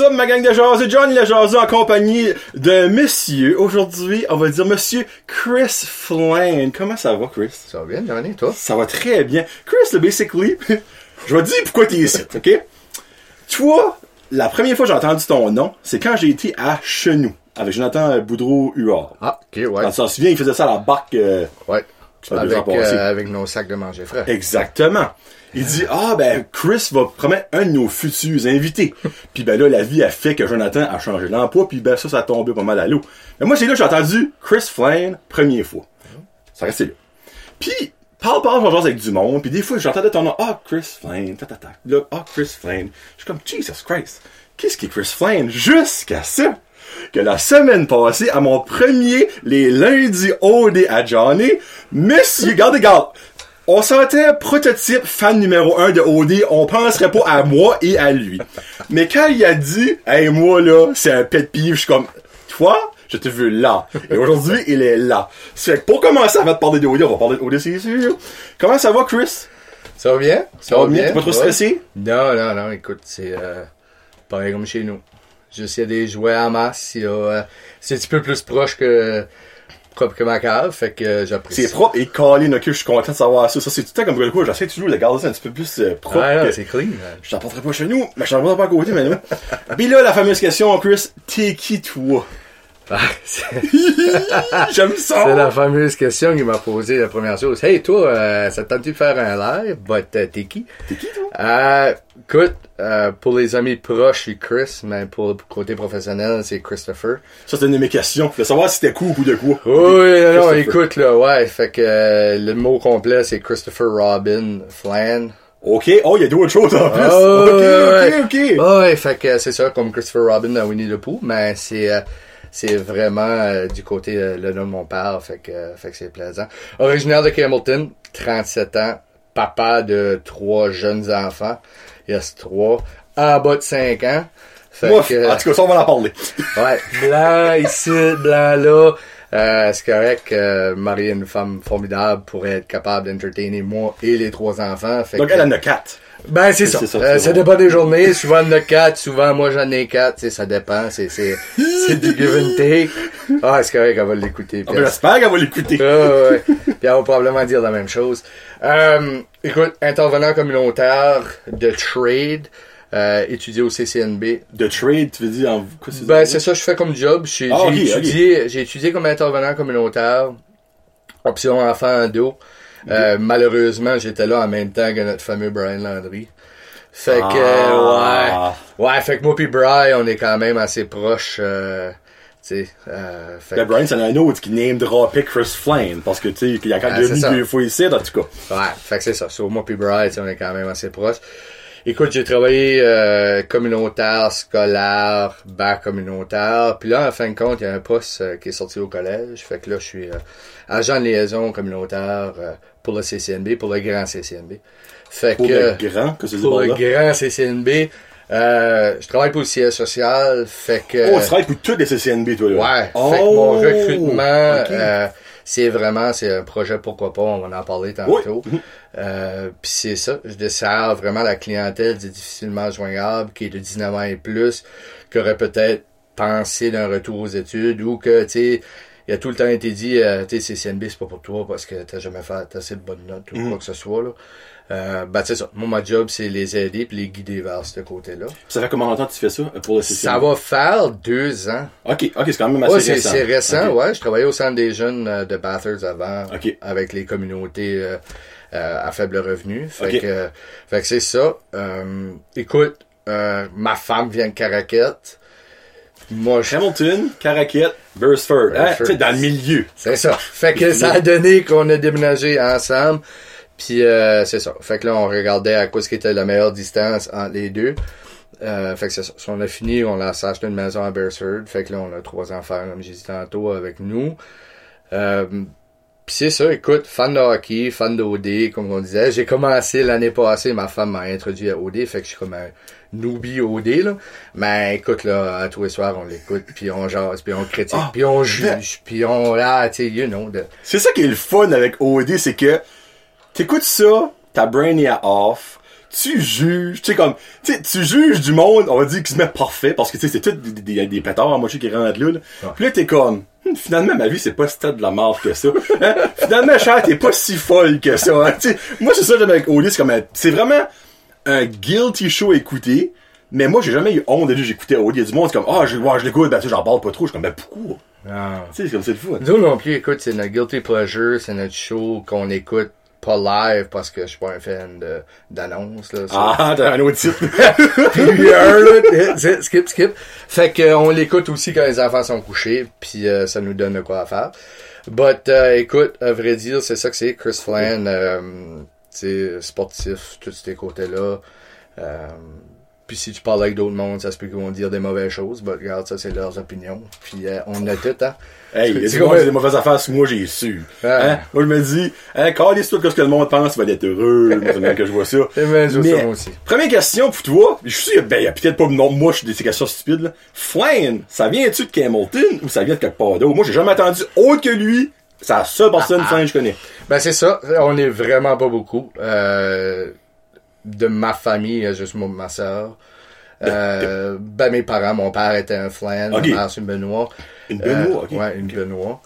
Up, ma gang de jaseux? John le jaseux en compagnie de monsieur. Aujourd'hui, on va dire monsieur Chris Flynn. Comment ça va, Chris? Ça va bien, Johnny, toi? Ça va très bien. Chris, là, basically, je vais te dire pourquoi t'es ici, ok? Toi, la première fois que j'ai entendu ton nom, c'est quand j'ai été à Chenou, avec Jonathan Boudreau-Huard. Ah, ok, ouais. Quand tu t'en souviens, il faisait ça à la barque, euh, Ouais. Ça Avec, euh, avec nos sacs de manger frais. Exactement. Il dit ah ben Chris va promettre un de nos futurs invités. puis ben là la vie a fait que Jonathan a changé d'emploi puis ben ça ça a tombé pas mal à l'eau. Mais moi c'est là j'ai entendu Chris Flynn première fois. Ça restait là. Puis parle parle j'en avec du monde puis des fois j'entendais ton nom ah Chris Flynn ta ta ta là ah Chris Flynn. Je suis comme Jesus Christ. Qu'est-ce qui est Chris Flynn? Jusqu'à ça que la semaine passée, à mon premier, les lundis OD à Johnny, monsieur, garde, garde, on sentait prototype fan numéro un de OD, on penserait pas à moi et à lui. Mais quand il a dit, hey, moi là, c'est un pet peeve, je suis comme, toi, je te veux là. Et aujourd'hui, il est là. C'est que pour commencer à te parler de OD, on va parler de OD, c'est sûr. Comment ça va, Chris? Ça va bien? Ça va bien? T'es pas trop stressé? Non, non, non, écoute, c'est euh, pareil comme chez nous. Juste, il y a des jouets en masse, il y a, euh, c'est un petit peu plus proche que, propre que ma cave, fait que euh, j'apprécie. C'est propre et calé, ok, je suis content de savoir ça. Ça, c'est tout le temps comme le coup, j'essaie toujours de garder ça un petit peu plus euh, propre. Que- c'est clean. Je t'en porterai pas chez nous, mais je t'en porterai pas à côté, mais non. Puis là, la fameuse question, Chris, t'es qui toi? Ah, c'est J'aime ça! c'est la fameuse question qu'il m'a posée la première chose. Hey, toi, euh, ça te tente de faire un live? But, euh, t'es qui? T'es qui toi? Euh, écoute, euh, pour les amis proches, c'est Chris, mais pour le côté professionnel, c'est Christopher. Ça, c'était une de mes questions. Je savoir si c'était cool ou de quoi. Oui, non, écoute, là, ouais, fait que euh, le mot complet, c'est Christopher Robin Flan. Ok, oh, il y a d'autres choses en plus. Oh, ok, ouais, ok, ok. Ouais, fait que c'est ça, comme Christopher Robin dans Winnie the Pooh, mais c'est c'est vraiment euh, du côté euh, le nom de mon père, fait que, euh, fait que c'est plaisant. Originaire de Hamilton, 37 ans, papa de trois jeunes enfants, il y a trois, en bas de 5 ans. Fait Moi, que, en tout cas, ça, on va en parler. Ouais, blanc ici, blanc là. Euh, c'est correct que marier une femme formidable pourrait être capable d'entertainer moi et les trois enfants. Fait Donc, que- elle en a quatre. Ben, c'est ça. Ça, Euh, ça dépend des journées. Souvent, il y en a quatre. Souvent, moi, j'en ai quatre. Tu sais, ça dépend. C'est, c'est, c'est du give and take. Ah, c'est correct, elle va l'écouter. Ah, ben, J'espère qu'elle va l'écouter. ah, ouais. Puis elle va probablement dire la même chose. Euh, écoute, intervenant communautaire de trade, euh, étudié au CCNB, De trade, tu veux dire en quoi c'est ben, c'est ça je fais comme job. J'ai Ah, étudié, j'ai étudié comme intervenant communautaire, option enfant ado. Euh, malheureusement, j'étais là en même temps que notre fameux Brian Landry. Fait que, Ah. ouais. Ouais, fait que moi pis Brian, on est quand même assez proches, euh, tu sais, euh, fait Ben, Brian, c'est un autre qui name dropé Chris Flynn. Parce que, tu sais, il y a quand Ah, même ça. deux fois ici, en tout cas. Ouais, fait que c'est ça. Sur moi puis Brian, on est quand même assez proches. Écoute, j'ai travaillé euh, communautaire, scolaire, bac communautaire. Puis là, en fin de compte, il y a un poste euh, qui est sorti au collège. Fait que là, je suis euh, agent de liaison communautaire euh, pour le CCNB, pour le grand CCNB. Fait Pour que le grand, que c'est pour le grand CCNB, euh, je travaille pour le siège social. Fait que Oh, tu travailles pour toutes les CCNB, toi, là. Ouais. Oh, fait que mon recrutement, ok. euh, c'est vraiment, c'est un projet pourquoi pas, on va en parler tantôt. Oui. Euh, Puis c'est ça, je dessert vraiment la clientèle du difficilement joignable, qui est de 19 ans et plus, qui aurait peut-être pensé d'un retour aux études ou que, tu sais, il a tout le temps été dit, euh, tu sais, CCNB, c'est pas pour toi parce que t'as jamais fait assez de bonnes notes ou Mhm. quoi que ce soit, là. Euh, ben, c'est ça. Moi, ma job, c'est les aider puis les guider vers ce côté-là. Ça fait combien de temps que tu fais ça euh, pour le CCNB? Ça va faire deux ans. Ok, ok, c'est quand même assez Ouais, c'est récent. c'est récent, ouais. Je travaillais au centre des jeunes euh, de Bathurst avant, avec les communautés euh, euh, à faible revenu. Fait que, fait que c'est ça. Écoute, euh, ma femme vient de Caraquette. Moi, je... Hamilton, Caraquette, Burstford. Hein, tu sais, dans le milieu. C'est ça. Fait que ça a donné qu'on a déménagé ensemble. Puis euh, c'est ça. Fait que là, on regardait à quoi ce qui était la meilleure distance entre les deux. Euh, fait que c'est ça. Si on a fini, on a acheté une maison à Beresford. Fait que là, on a trois enfants, comme j'ai dit tantôt, avec nous. Euh, Puis c'est ça, écoute, fan de hockey, fan d'OD, comme on disait. J'ai commencé l'année passée, ma femme m'a introduit à OD, fait que je suis comme un newbie OD, là. Mais écoute, là, à tous les soirs, on l'écoute, puis on jase, puis on critique, Ah, puis on juge, puis on, là, tu sais, you know, de... C'est ça qui est le fun avec OD, c'est que t'écoutes ça, ta brain est à off, tu juges, tu sais, comme, tu sais, tu juges du monde, on va dire, qui se met parfait, parce que, tu sais, c'est tout des, des, des pétards à moitié qui rentrent là, là. Puis là, t'es comme, Hum, finalement, ma vie, c'est pas si de la mort que ça. Hein? Finalement, cher, t'es pas si folle que ça. Hein? Tu sais, moi, c'est ça, j'aime avec Oli, c'est comme, un- c'est vraiment un guilty show à écouter. Mais moi, j'ai jamais eu honte de dire j'écoutais Oli. Il y a du monde, c'est comme, ah, je, ouais, je l'écoute, ben, tu sais, j'en parle pas trop. Je suis comme, ben, pourquoi? Ah. Tu sais, c'est comme, c'est le fou. hein. Nous non plus, écoute, c'est notre guilty pleasure, c'est notre show qu'on écoute pas live parce que je suis pas un fan de d'annonces là. ça. Ah, t'as un autre titre. PBR, là, c'est- skip, skip. Fait que, euh, on l'écoute aussi quand les enfants sont couchés, puis euh, ça nous donne de quoi à faire. But, euh, écoute, à vrai dire, c'est ça que c'est. Chris Flan, euh, sportif, tous ces côtés-là. Euh, puis si tu parles avec d'autres mondes, ça se peut qu'ils vont dire des mauvaises choses. But regarde, ça, c'est leurs opinions. Puis euh, on a tout, hein. Hey, il y a des mauvaises affaires sur moi, j'ai su. Ah. Hein? Moi, je me dis, hein, quand les toi ce que le monde pense, tu vas être heureux. Moi, que je vois ça. C'est bien ça, Mais- moi aussi. Première question pour toi. Je suis sûr, ben, il y a peut-être pas, non, moi, je suis des questions stupides, là. Flan, ça vient-tu de Hamilton ou ça vient de quelque part d'autre? Moi, j'ai jamais entendu autre que lui. C'est la seule personne Flan que je connais. Ben c'est ça, on est vraiment pas beaucoup. Euh, de ma famille, il y a juste moi, ma soeur. Euh, ben mes parents, mon père était un flan, Ok. ma mère c'est une Benoît. Une Benoît, Euh, ok. Ouais, une Benoît.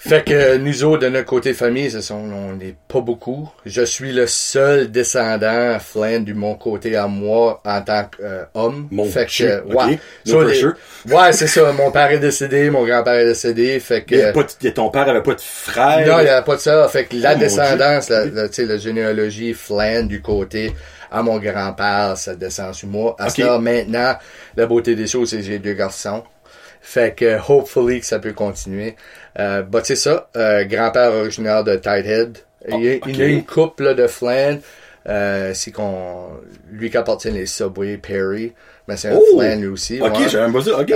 Fait que nous autres, de notre côté famille, c'est ça, on n'est pas beaucoup. Je suis le seul descendant flan du mon côté à moi en tant qu'homme. Mon fait que, Dieu, ouais. No les- ouais, c'est ça. Mon père est décédé, mon grand-père est décédé. Fait que. Pas de- ton père avait pas de frère? Non, il n'y avait pas de ça. Fait que la Oh, descendance, la, la, tu sais, la généalogie flan du côté à mon grand-père, ça descend sur moi. À Ok. ce là, maintenant, la beauté des choses, c'est que j'ai deux garçons. Fait que, hopefully, que ça peut continuer. Euh, bah, c'est ça. Euh, grand-père originaire de Tighthead. il, y a- il a une couple là, de flan. Euh, c'est qu'on, lui qui appartient les Subway Perry. Mais c'est un Oh! flan lui aussi. Ok, ouais. j'avais même pas ça. Ok.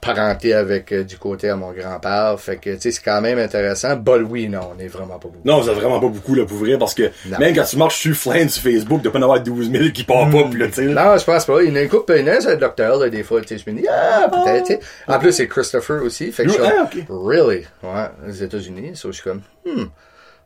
Parenté avec euh, du côté à mon grand-père. Fait que, tu sais, c'est quand même intéressant. But oui, non, on est vraiment pas beaucoup. Non, vous êtes vraiment pas beaucoup, là, pour vrai, parce que Non. même quand tu marches sur Flan sur Facebook, de pas en avoir 12 000 qui partent pas, pis là, tu sais. Non, je pense pas. Il y en a une couple, il y en a un, docteur, là, des fois, tu sais, je me dis, ah, peut-être, tu sais. En plus, c'est Christopher aussi. Fait que je suis Ah, comme, ok. really? Ouais, aux États-Unis. So, je suis comme, hmm,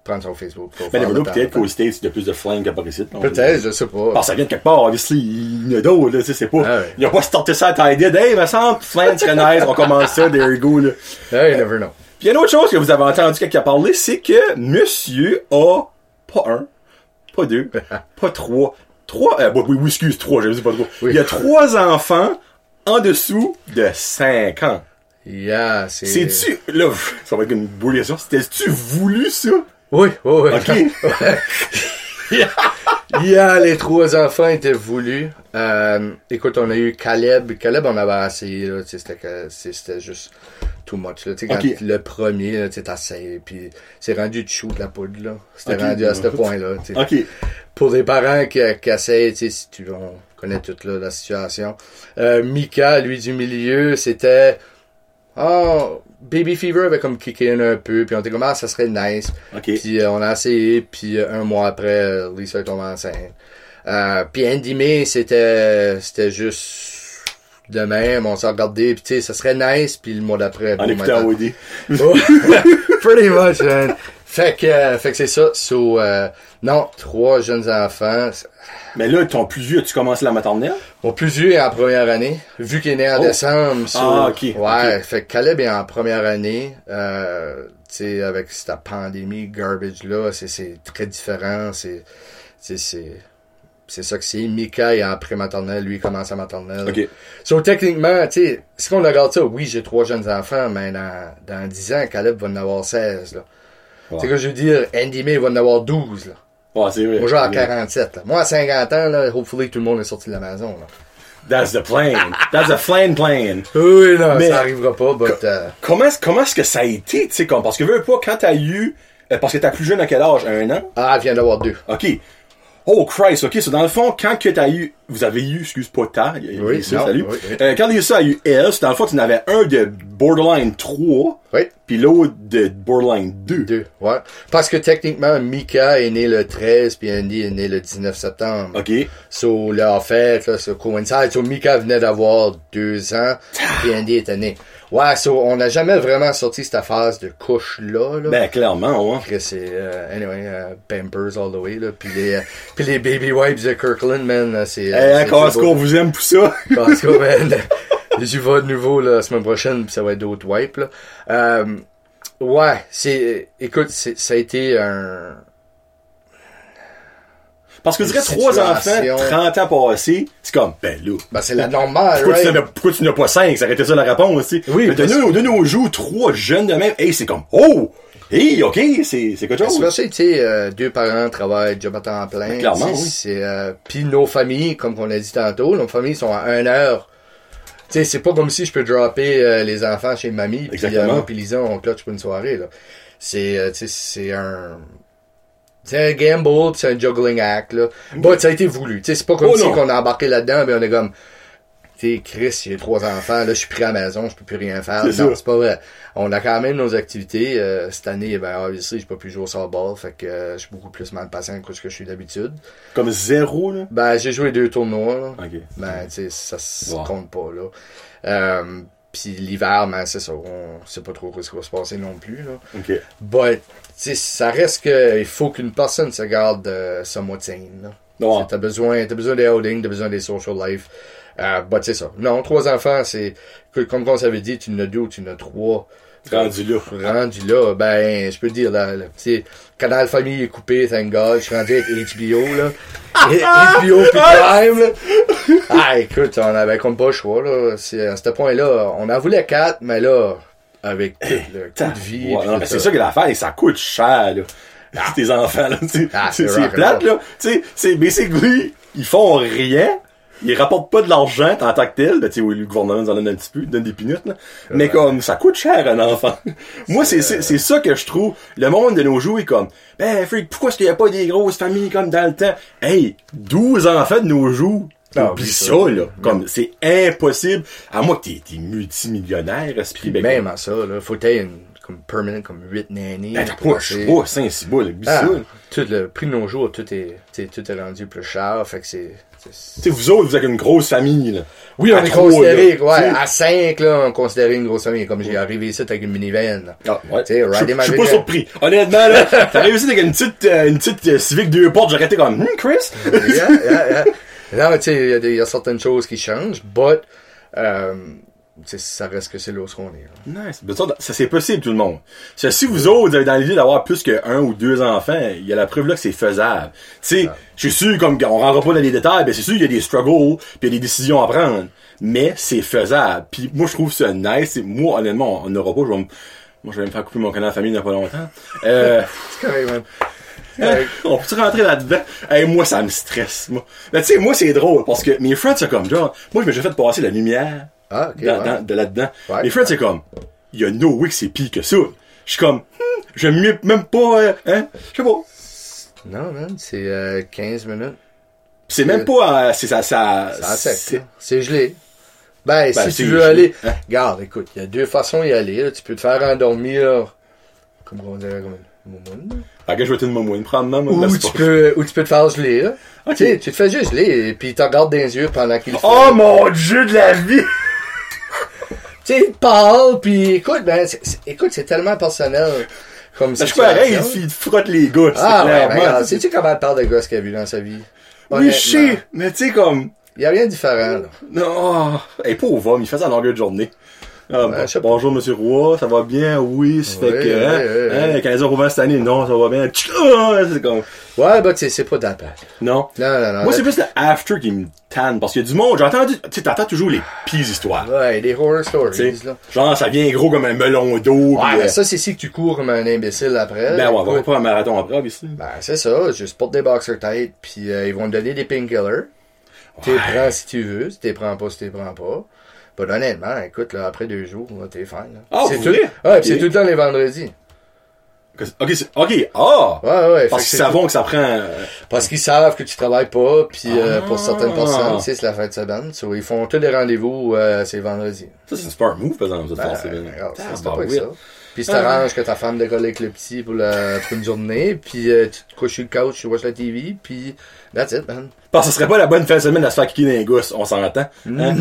prendre son Facebook. pour Mais Ben, peut-être qu'aux States, il y a plus de flingues qu'à par ici. non? Peut-être, je sais pas. Parce que ça vient de quelque part, obviously, il y en a d'autres, là, tu sais, c'est pas, Ah ouais. il a pas starté ça à taille dead, hey, me semble, flingue serait nice, on commence ça, there you go, là. Hey, you never know. Puis il y a une autre chose que vous avez entendu quelqu'un parler, c'est que monsieur a pas un, pas deux, pas trois, trois, euh, oui, oui, excuse, trois, j'avais dit pas trois. Oui. Il y a trois enfants en dessous de cinq ans. Yeah, c'est... C'est-tu, là, ça va être une boule c'était-tu voulu, ça? Oui, oui, oui. Ok. Yeah, les trois enfants étaient voulus. Euh, écoute, on a eu Caleb. Caleb, on avait essayé, là, c'était que- c'est- c'était juste too much, là. Quand le premier, tu t'essayes, puis c'est rendu de chou de la poudre, là. C'était rendu à ce point-là. Pour les parents qui, qui essayent, si tu, on connaît toute, là, la situation. Euh, Mika, lui, du milieu, c'était, oh, Baby Fever avait comme kické in un peu, puis on était comme, ah, ça serait nice. Ok. Puis euh, on a essayé, puis euh, un mois après, euh, Lisa est tombée enceinte. Euh, puis Andy May, c'était c'était juste de même, on s'est regardé, puis tu sais, ça serait nice, puis le mois d'après... En écoutant OD. Oh, Pretty much, man. Fait que, euh, fait que c'est ça. So, euh, non, trois jeunes enfants. Mais là, ton plus vieux, tu commences la maternelle? Mon plus vieux est en première année, vu qu'il est né en Oh. décembre. so- Ah, ok, Ouais, fait que Caleb est en première année. Euh, tu sais, avec cette pandémie garbage là, c'est très différent. C'est c'est c'est c'est ça que c'est. Mika est en prématernelle, lui il commence en maternelle. Ok. So, techniquement, tu sais, si on regarde ça, oui, j'ai trois jeunes enfants, mais dans, dans 10 ans, Caleb va en avoir 16, là. Ouais. C'est que je veux dire, Andy May va en avoir 12, là. Ouais, c'est vrai. Moi, j'ai à C'est vrai. 47, là. Moi, à 50 ans, là, hopefully, tout le monde est sorti de la maison, là. That's the plan. That's the flan plan. Oui, non, Mais- ça arrivera pas, but, euh, Comment, comment est-ce que ça a été, tu sais, comme, parce que veux pas, quand t'as eu, euh, parce que t'as plus jeune à quel âge? Un an? ah, elle vient d'avoir deux. OK. Oh Christ, ok, so dans le fond, quand que t'as eu, vous avez eu, excuse pas ta, il y a- Oui, ça, non, salut. oui, oui. Euh, quand Lisa a eu elle, c'est dans le fond, tu en avais un de Borderline 3, Oui, puis l'autre de Borderline 2. deux, ouais. Parce que techniquement, Mika est né le 13, puis Andy est né le 19 septembre. OK. So, là, en fait, là, ça coïncide. So, Mika venait d'avoir deux ans, puis Andy était né. Ouais, so, on n'a jamais vraiment sorti cette phase de couche-là. Là. Ben, clairement, ouais. Que c'est, euh, anyway, euh, Pampers all the way, là. Puis les, euh, puis les baby wipes de Kirkland, man, là, c'est... Eh, est-ce beau. qu'on vous aime pour ça? Costco, man. J'y vais de nouveau la semaine prochaine, puis ça va être d'autres wipes. Là. Euh, ouais, c'est. Écoute, c'est, ça a été un. Parce que je dirais trois enfants, 30 ans passés, c'est comme, ben là. Ben, c'est la normale, Pourquoi, right? tu pourquoi tu n'as pas cinq? Ça aurait été ça la réponse, tu sais. Oui, Mais de nos, de nos jours, trois jeunes de même, hey, c'est comme, oh! Hey, ok, c'est, c'est quelque chose. Especially, tu sais, euh, deux parents travaillent job à temps plein. Ben, clairement, oui. C'est, euh, puis nos familles, comme on a dit tantôt, nos familles sont à une heure. Tu sais, c'est pas comme si je peux dropper euh, les enfants chez mamie, puis euh, moi puis Lisa, on clutch pour une soirée, là. C'est, euh, tu sais, c'est un... C'est un gamble, pis c'est un juggling act, là. But ça a été voulu. Tu sais, c'est pas comme Oh, si qu'on a embarqué là-dedans, mais on est comme... Tu sais, Chris, j'ai trois enfants, là, je suis pris à la maison, je peux plus rien faire. C'est Non, c'est pas vrai. On a quand même nos activités. euh, cette année, ben, obviously, j'ai pas pu jouer au softball, fait que euh, je suis beaucoup plus mal patient que ce que je suis d'habitude. Comme zéro, là? Ben, j'ai joué deux tournois, là. Ok. Ben, tu sais, ça se Wow. compte pas, là. Euh, Puis l'hiver, ben, c'est ça, on sait pas trop ce qui va se passer non plus, là. Ok. But, tu sais, ça reste que il faut qu'une personne se garde euh, là. Ouais. T'sais, T'as besoin, t'as besoin des outings, t'as besoin des social life. Euh, bah, c'est ça. Non, trois enfants, c'est, comme on s'avait dit, tu en as deux ou tu en as trois. Rendu là. Rendu là, ben, je peux te dire, là, là tu sais, Canal Famille est coupé, thank God, je suis rendu avec HBO, là. HBO pis Prime, là. Ah, écoute, on avait comme pas le choix, là. C'est, à ce point-là, on en voulait quatre, mais là, avec tout le coût de vie. Ouais, pis non, tout mais c'est ça que l'affaire, et ça coûte cher, là. Tes enfants, là, tu sais. Ah, c'est, plate, là. Tu sais, c'est basically, ils font rien. Ils rapportent pas de l'argent en tant que tel. Ben, tu sais, oui, le gouvernement nous en donne un petit peu, il donne des pinottes, là. Mais comme, ça coûte cher, un enfant. Moi, c'est, c'est, c'est ça que je trouve. Le monde de nos jours est comme, ben, freak, pourquoi est-ce qu'il y a pas des grosses familles comme dans le temps? Hey, 12 enfants de nos jours. Ah, Oublie ça, ça. là. Comme, c'est impossible. À moins que t'es, t'es multimillionnaire, esprit, ben, Même à ça, là, faut que une, comme permanent, comme 8 nannies. Ben, t'as pas, je pas, 5, 6 boules, oublie Ah, ça. tout le prix de nos jours, tout est, tout est rendu plus cher, fait que c'est, sais, vous autres, vous êtes une grosse famille, là. Oui, on À est trois, considéré, là, ouais, à 5, là, on considérait une grosse famille, comme j'ai arrivé ici avec une minivan, là. Ah, ouais. Tu sais, Je suis pas surpris. Honnêtement, là, t'as réussi avec une petite, euh, une petite euh, Civic deux portes, j'aurais été comme, hmm, Chris? yeah, yeah, yeah. Non, tu sais, il y y, a certaines choses qui changent, but, euh, ça reste que c'est là où on est, là. Nice. Ça, ça, c'est possible, tout le monde. Ça, si vous autres, vous avez dans l'idée d'avoir plus qu'un ou deux enfants, il y a la preuve là que c'est faisable. Tu sais, je suis sûr, comme, on rentre pas dans les détails, ben, c'est sûr qu'il y a des struggles, puis il y a des décisions à prendre. Mais c'est faisable. Puis moi, je trouve ça nice. Moi, honnêtement, on n'aura pas, je vais me, moi, je vais me faire couper mon canal de famille il n'y a pas longtemps. Euh, C'est correct, man. Hein? On peut rentrer là-dedans? Hey, moi, ça me stresse, moi. Ben, tu sais, moi, c'est drôle, parce que mes friends, c'est comme, genre, moi, je me suis fait passer la lumière Ah, ok, dans- ouais. dans- de là-dedans. Ouais. friends, c'est comme, il y a no way que c'est pire que ça. Je suis comme, hmm, j'aime mieux même pas, euh, hein, je sais pas. Non, man, c'est euh, 15 minutes. C'est même pas, euh, c'est ça, ça, C'est sec, c'est- gelé. Ben, Ben, si tu veux gelé. aller, Hein? regarde, écoute, il y a deux façons d'y aller, là. Tu peux te faire endormir, comme on dirait, comme une moumoune. Que je vais te maman, Ou tu peux, ou tu peux te faire geler, là. Tu sais, tu te fais juste geler, et puis tu regardes dans les yeux pendant qu'il fait. Oh mon dieu de la vie! Tu sais, il parle, puis écoute, ben, c'est- c'est- écoute, c'est tellement personnel. Comme Ben, je pareil, il te frotte les gars, c'est Ah, ouais, ben, sais-tu comment elle parle de gosses qu'elle a vu dans sa vie? oui, je sais, mais tu sais, comme, Il y a rien de différent, là. non, hey, pauvre homme, il fait ça en longueur de journée. Ah, bonjour, monsieur Roy, ça va bien? Oui, ça fait Oui, que, oui, hein, oui, hein, 15 heures au vent cette année, non, ça va bien. C'est comme, Ouais, bah, tu sais, c'est pas d'impact. non. Non, non, non. Moi, c'est plus le after qui me tanne, parce qu'il y a du monde, j'ai entendu, tu t'entends toujours les pires histoires. Ouais, des horror stories, là. genre, ça vient gros comme un melon d'eau. Ouais, mais euh, ça, c'est si que tu cours comme un imbécile après. ben ouais, on va pas un marathon après, ici. Ben, c'est ça. Juste porte des boxer têtes, puis euh, ils vont te donner des painkillers. Tu les prends si tu veux, si tu les prends pas, si tu les prends pas. Ben, honnêtement, écoute, là, après deux jours, t'es. Là. Ah, c'est vous tout. Ouais, c'est tout le temps les vendredis. Ok, ok, ah! Ouais, ouais. Parce qu'ils savent que ça prend, euh, Parce qu'ils savent que tu travailles pas, puis euh, Ah. pour certaines personnes, c'est la fête de semaine. So, ils font tous les rendez-vous, euh, c'est vendredi. ça c'est une smart move, par exemple, ça, de Ben, Ah, c'est pas ça. Puis tu t'arranges que ta femme décolle avec le petit pour, la, pour une journée, puis euh, tu te couches sur le couch, tu watches la TV, puis that's it, man. Parce que ce serait pas la bonne fin de semaine à se faire kicker dans les gousses, on s'entend. Hein? on,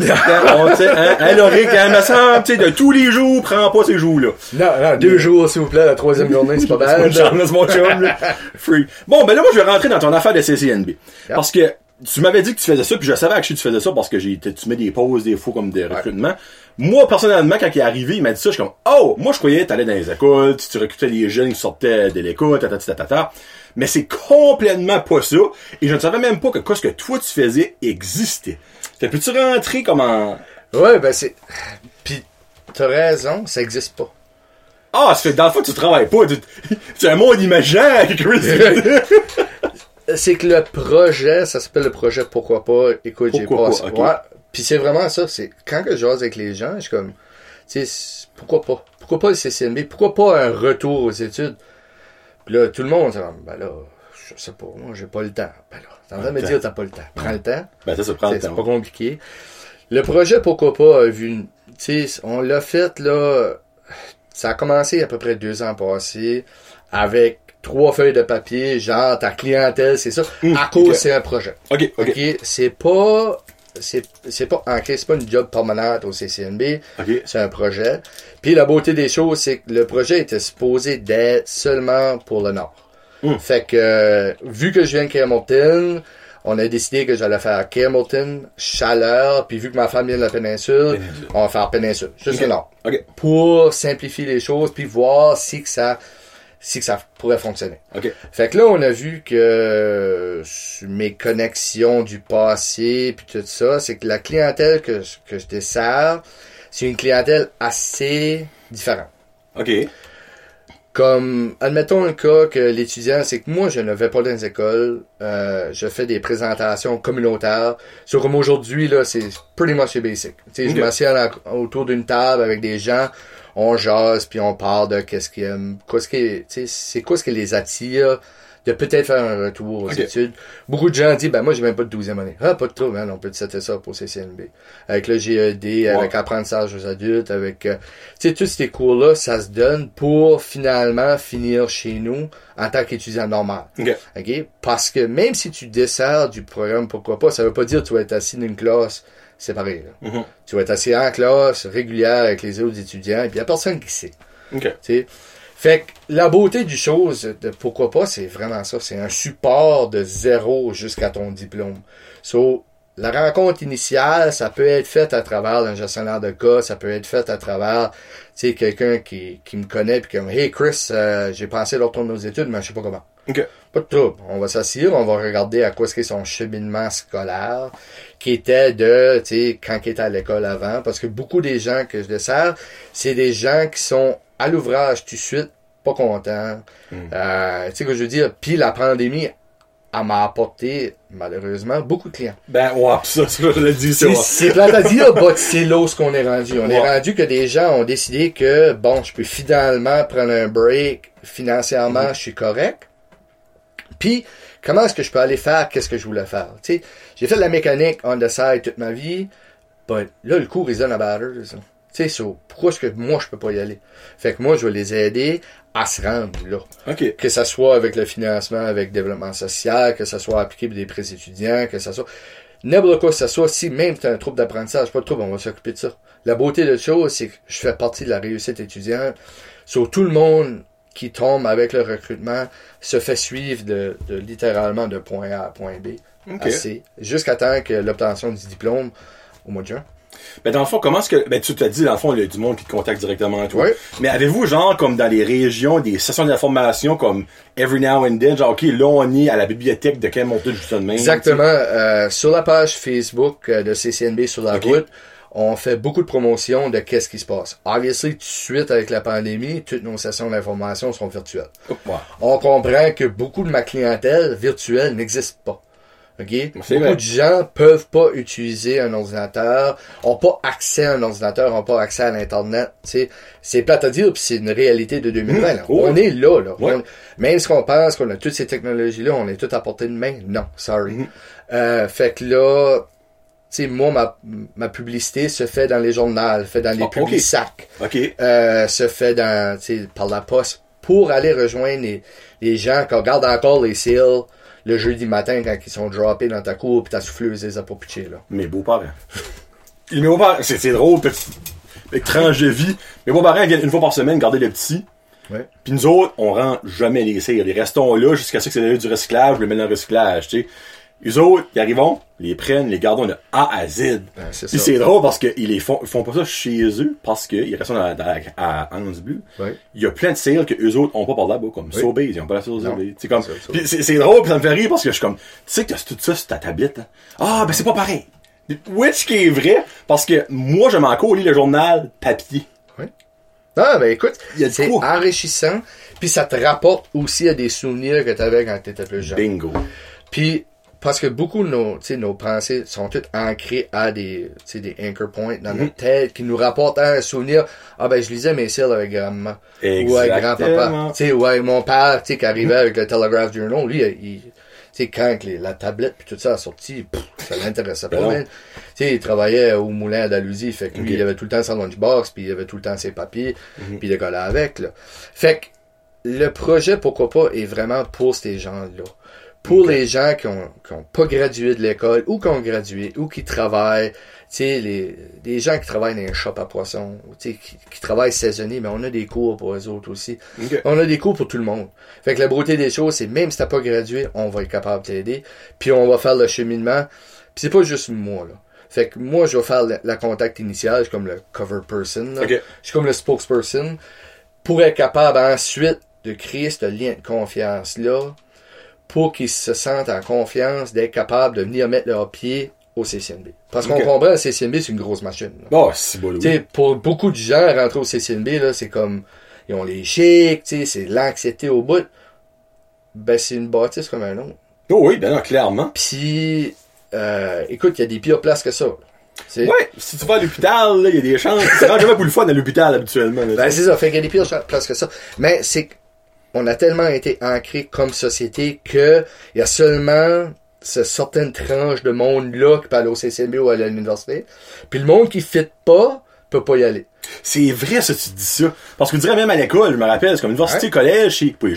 tu sais, hein, hein, quand elle me semble, tu sais, de tous les jours, prends pas ces jours-là. Non, non, deux jours, s'il vous plaît, la troisième journée, c'est pas mal. mon chum, c'est mon chum, là. Free. Bon, ben là, moi, je vais rentrer dans ton affaire de CCNB. Parce que tu m'avais dit que tu faisais ça, puis je savais que tu faisais ça parce que j'ai, tu mets des pauses, des fois, comme des recrutements. Moi, personnellement, quand il est arrivé, il m'a dit ça, je suis comme, oh, moi, je croyais que t'allais dans les écoles, tu, tu recrutais les jeunes qui sortaient de l'école, tatata. Mais c'est complètement pas ça. Et je ne savais même pas que quoi ce que toi tu faisais existait. Fait peux-tu rentrer comme en... Ouais, ben c'est. Puis, t'as raison, ça existe pas. Ah, ça fait que dans le fond, tu travailles pas. Tu, tu un monde imaginaire, Chris. C'est que le projet, ça s'appelle le projet Pourquoi pas? Écoute, j'ai pas, ok. Ouais. Puis c'est vraiment ça. C'est quand que je jase avec les gens, je suis comme, tu sais, pourquoi pas? Pourquoi pas le CCNB? Pourquoi pas un retour aux études? Puis là, tout le monde, c'est comme, ben là, je sais pas, moi, j'ai pas le temps. Ben là, t'es en train de me dire, temps. t'as pas le temps. Prends le temps. ben, ça, ça prend le C'est c'est temps. pas compliqué. Le projet Pourquoi pas a vu, tu sais, on l'a fait là, ça a commencé à peu près deux ans passés avec trois feuilles de papier, genre ta clientèle, c'est ça. Hum, à cause, c'est un projet. Ok, ok. Ok, c'est pas, c'est, pas, en c'est pas une job permanente au CCNB, Ok. c'est un projet. Puis la beauté des choses, c'est que le projet était supposé d'être seulement pour le Nord. Hum. Fait que, euh, vu que je viens de Hamilton, on a décidé que j'allais faire Hamilton, Chaleur, puis vu que ma femme vient de la péninsule, Péninsule. on va faire péninsule, juste Ok. le Nord. Ok. Pour simplifier les choses, puis voir si que ça, si que ça pourrait fonctionner. Fait que là, on a vu que euh, sur mes connexions du passé puis tout ça, c'est que la clientèle que, je- que je dessers, c'est une clientèle assez différente. Ok. Comme, admettons le cas que l'étudiant, c'est que moi, je ne vais pas dans les écoles, euh, je fais des présentations communautaires. So, comme aujourd'hui, là, c'est pretty much basic. Tu sais, je m'assieds autour d'une table avec des gens, on jase, puis on parle de qu'est-ce qui ce qui, c'est quoi ce qui les attire, de peut-être faire un retour aux études. Beaucoup de gens disent, ben moi, j'ai même pas de 12e année. Ah, pas de trouble, hein, on peut te setter ça pour CCNB. Avec le GED, avec apprentissage aux adultes, avec, euh, tu sais, tous ces cours-là, ça se donne pour finalement finir chez nous en tant qu'étudiant normal. Ok. OK? Parce que même si tu desserres du programme, pourquoi pas, ça veut pas dire que tu vas être assis dans une classe séparée. là. Mhm. Tu vas être assis en classe régulière avec les autres étudiants, et puis il y a personne qui sait. Ok. tu sais. Fait que la beauté du chose, de pourquoi pas, c'est vraiment ça. C'est un support de zéro jusqu'à ton diplôme. So, la rencontre initiale, ça peut être faite à travers un gestionnaire de cas, ça peut être fait à travers, tu sais, quelqu'un qui, qui me connaît puis comme, hey Chris, euh, j'ai pensé de retourner aux études, mais je sais pas comment. Ok. Pas de trouble. On va s'asseoir, on va regarder à quoi est-ce qu'est son cheminement scolaire, qui était de, tu sais, quand il était à l'école avant, parce que beaucoup des gens que je dessert, c'est des gens qui sont à l'ouvrage tout de suite, pas contents. Mm. Euh, tu sais que je veux dire, puis la pandémie, elle m'a apporté, malheureusement, beaucoup de clients. Ben, ouais, ça, ça, je dit, ça. C'est c'est plate à dire, but c'est là ce qu'on est rendu. On est rendu que des gens ont décidé que, bon, je peux finalement prendre un break, financièrement, Mm-hmm. je suis correct. Puis, comment est-ce que je peux aller faire qu'est-ce que je voulais faire? Tu sais, j'ai fait de la mécanique on the side toute ma vie, but là, le cours is on about Tu sais, so, pourquoi est-ce que moi, je peux pas y aller? Fait que moi, je vais les aider à se rendre là. Ok. Que ça soit avec le financement, avec le développement social, que ça soit appliqué pour des prêts étudiants, que ça soit n'importe quoi que ça soit, si même tu as un trouble d'apprentissage, pas de trouble, on va s'occuper de ça. La beauté de la chose, c'est que je fais partie de la réussite étudiante. Sur tout le monde qui tombe avec le recrutement se fait suivre de, de littéralement de point A à point B. Jusqu'à temps que l'obtention du diplôme au mois de juin. Ben, dans le fond, comment est-ce que, ben, tu t'as dit, dans le fond, il y a du monde qui te contacte directement à toi. Oui. Mais avez-vous, genre, comme dans les régions, des sessions d'information, comme every now and then, genre, ok, là, on est à la bibliothèque de Camelton, justement. de même. Exactement. Euh, sur la page Facebook euh, de CCNB sur la route, on fait beaucoup de promotion de qu'est-ce qui se passe. Obviously, tout de suite avec la pandémie, toutes nos sessions d'information sont virtuelles. On comprend que beaucoup de ma clientèle virtuelle n'existe pas. OK? C'est Beaucoup vrai. de gens peuvent pas utiliser un ordinateur, ont pas accès à un ordinateur, ont pas accès à l'Internet. C'est plate à dire, puis c'est une réalité de 2020. là. Oh. On est là. là. Ouais. On- même si on pense qu'on a toutes ces technologies-là, on est tout à portée de main. Non, sorry. Mhm. Euh, fait que là, sais, moi, ma, ma publicité se fait dans les journaux, fait dans les Ah, publics sacs, OK. euh, se fait dans, par la poste pour aller rejoindre les, les gens qui regardent encore les sales le jeudi matin quand ils sont droppés dans ta cour pis ta souffleuse les a pas pitchés, là. Mes beaux-parents. Mes beaux-parents, c'est c'est drôle, petit, tranche de vie. Mes beaux-parents viennent une fois par semaine garder le petit. Ouais. Puis nous autres, on rend jamais les cires. Les restons là jusqu'à ce que c'est du recyclage, le mettre dans le recyclage, tu sais. Les autres, ils arrivent, les prennent, les gardons de A à Z. Ben, c'est Puis ça. c'est drôle parce qu'ils les font, ils font pas ça chez eux parce qu'ils restent dans, dans, à Bleu. Ouais. Il y a plein de sales que eux autres ont pas par là-bas, comme Oui. Ils ont pas la sauce Non. Sobeys. C'est comme, C'est drôle pis ça me fait rire parce que je suis comme, tu sais que t'as tout ça sur ta tablette, hein? Ah, ben c'est pas pareil. Which qui est vrai, parce que moi, je m'en lire le journal papier. Ah, ben écoute, Il y a de c'est enrichissant, puis ça te rapporte aussi à des souvenirs que tu avais quand tu étais plus jeune. Bingo. Puis, parce que beaucoup de nos, nos pensées sont toutes ancrées à des, des anchor points dans Mhm. notre tête qui nous rapportent à un souvenir. Ah ben, je lisais mes cils avec grand-maman. Ou avec grand-papa. Ou avec mon père, tu sais, qui arrivait avec le Telegraph Journal. Lui, il, tu sais, quand les- la tablette puis tout ça a sorti, pff, ça l'intéressait pas, Ben. Tu sais, il travaillait au moulin à Dalhousie, fait que lui, il avait tout le temps sa lunchbox, puis il avait tout le temps ses papiers, Mhm. puis il collait avec, là. Fait que le projet, pourquoi pas, est vraiment pour ces gens-là. Pour les gens qui ont, qui ont pas gradué de l'école, ou qui ont gradué, ou qui travaillent, tu sais, les, les gens qui travaillent dans un shop à poissons, tu sais, qui, qui travaillent saisonniers, mais on a des cours pour eux autres aussi. On a des cours pour tout le monde. Fait que la beauté des choses, c'est même si t'as pas gradué, on va être capable de t'aider. Puis on va faire le cheminement. Puis c'est pas juste moi, là. Fait que moi, je vais faire la, la contact initial, je suis comme le cover person, là. Ok. Je suis comme le spokesperson pour être capable ensuite de créer ce lien de confiance-là pour qu'ils se sentent en confiance d'être capable de venir mettre leurs pieds au CCNB. Parce qu'on comprend, le CCNB, c'est une grosse machine. Oh, c'est beau, pour beaucoup de gens, rentrer au CCNB, c'est comme, ils ont les chics, c'est l'anxiété au bout. Ben, c'est une bâtisse comme un autre. Oh oui, ben non, clairement. Puis, euh, écoute, il y a des pires places que ça. C'est- Ouais, si tu vas à l'hôpital, il y a des chances. Rentres jamais pour le fun à l'hôpital, habituellement. là, Ben, c'est ça, fait qu'il y a des pires places que ça. Mais c'est on a tellement été ancré comme société que il y a seulement ce certaines tranches de monde-là qui aller au CCNB ou à l'université. Puis le monde qui ne fit pas, peut pas y aller. C'est vrai, ça, tu dis ça. Parce que je dirais même à l'école, je me rappelle, c'est comme université, collège, c'est pas.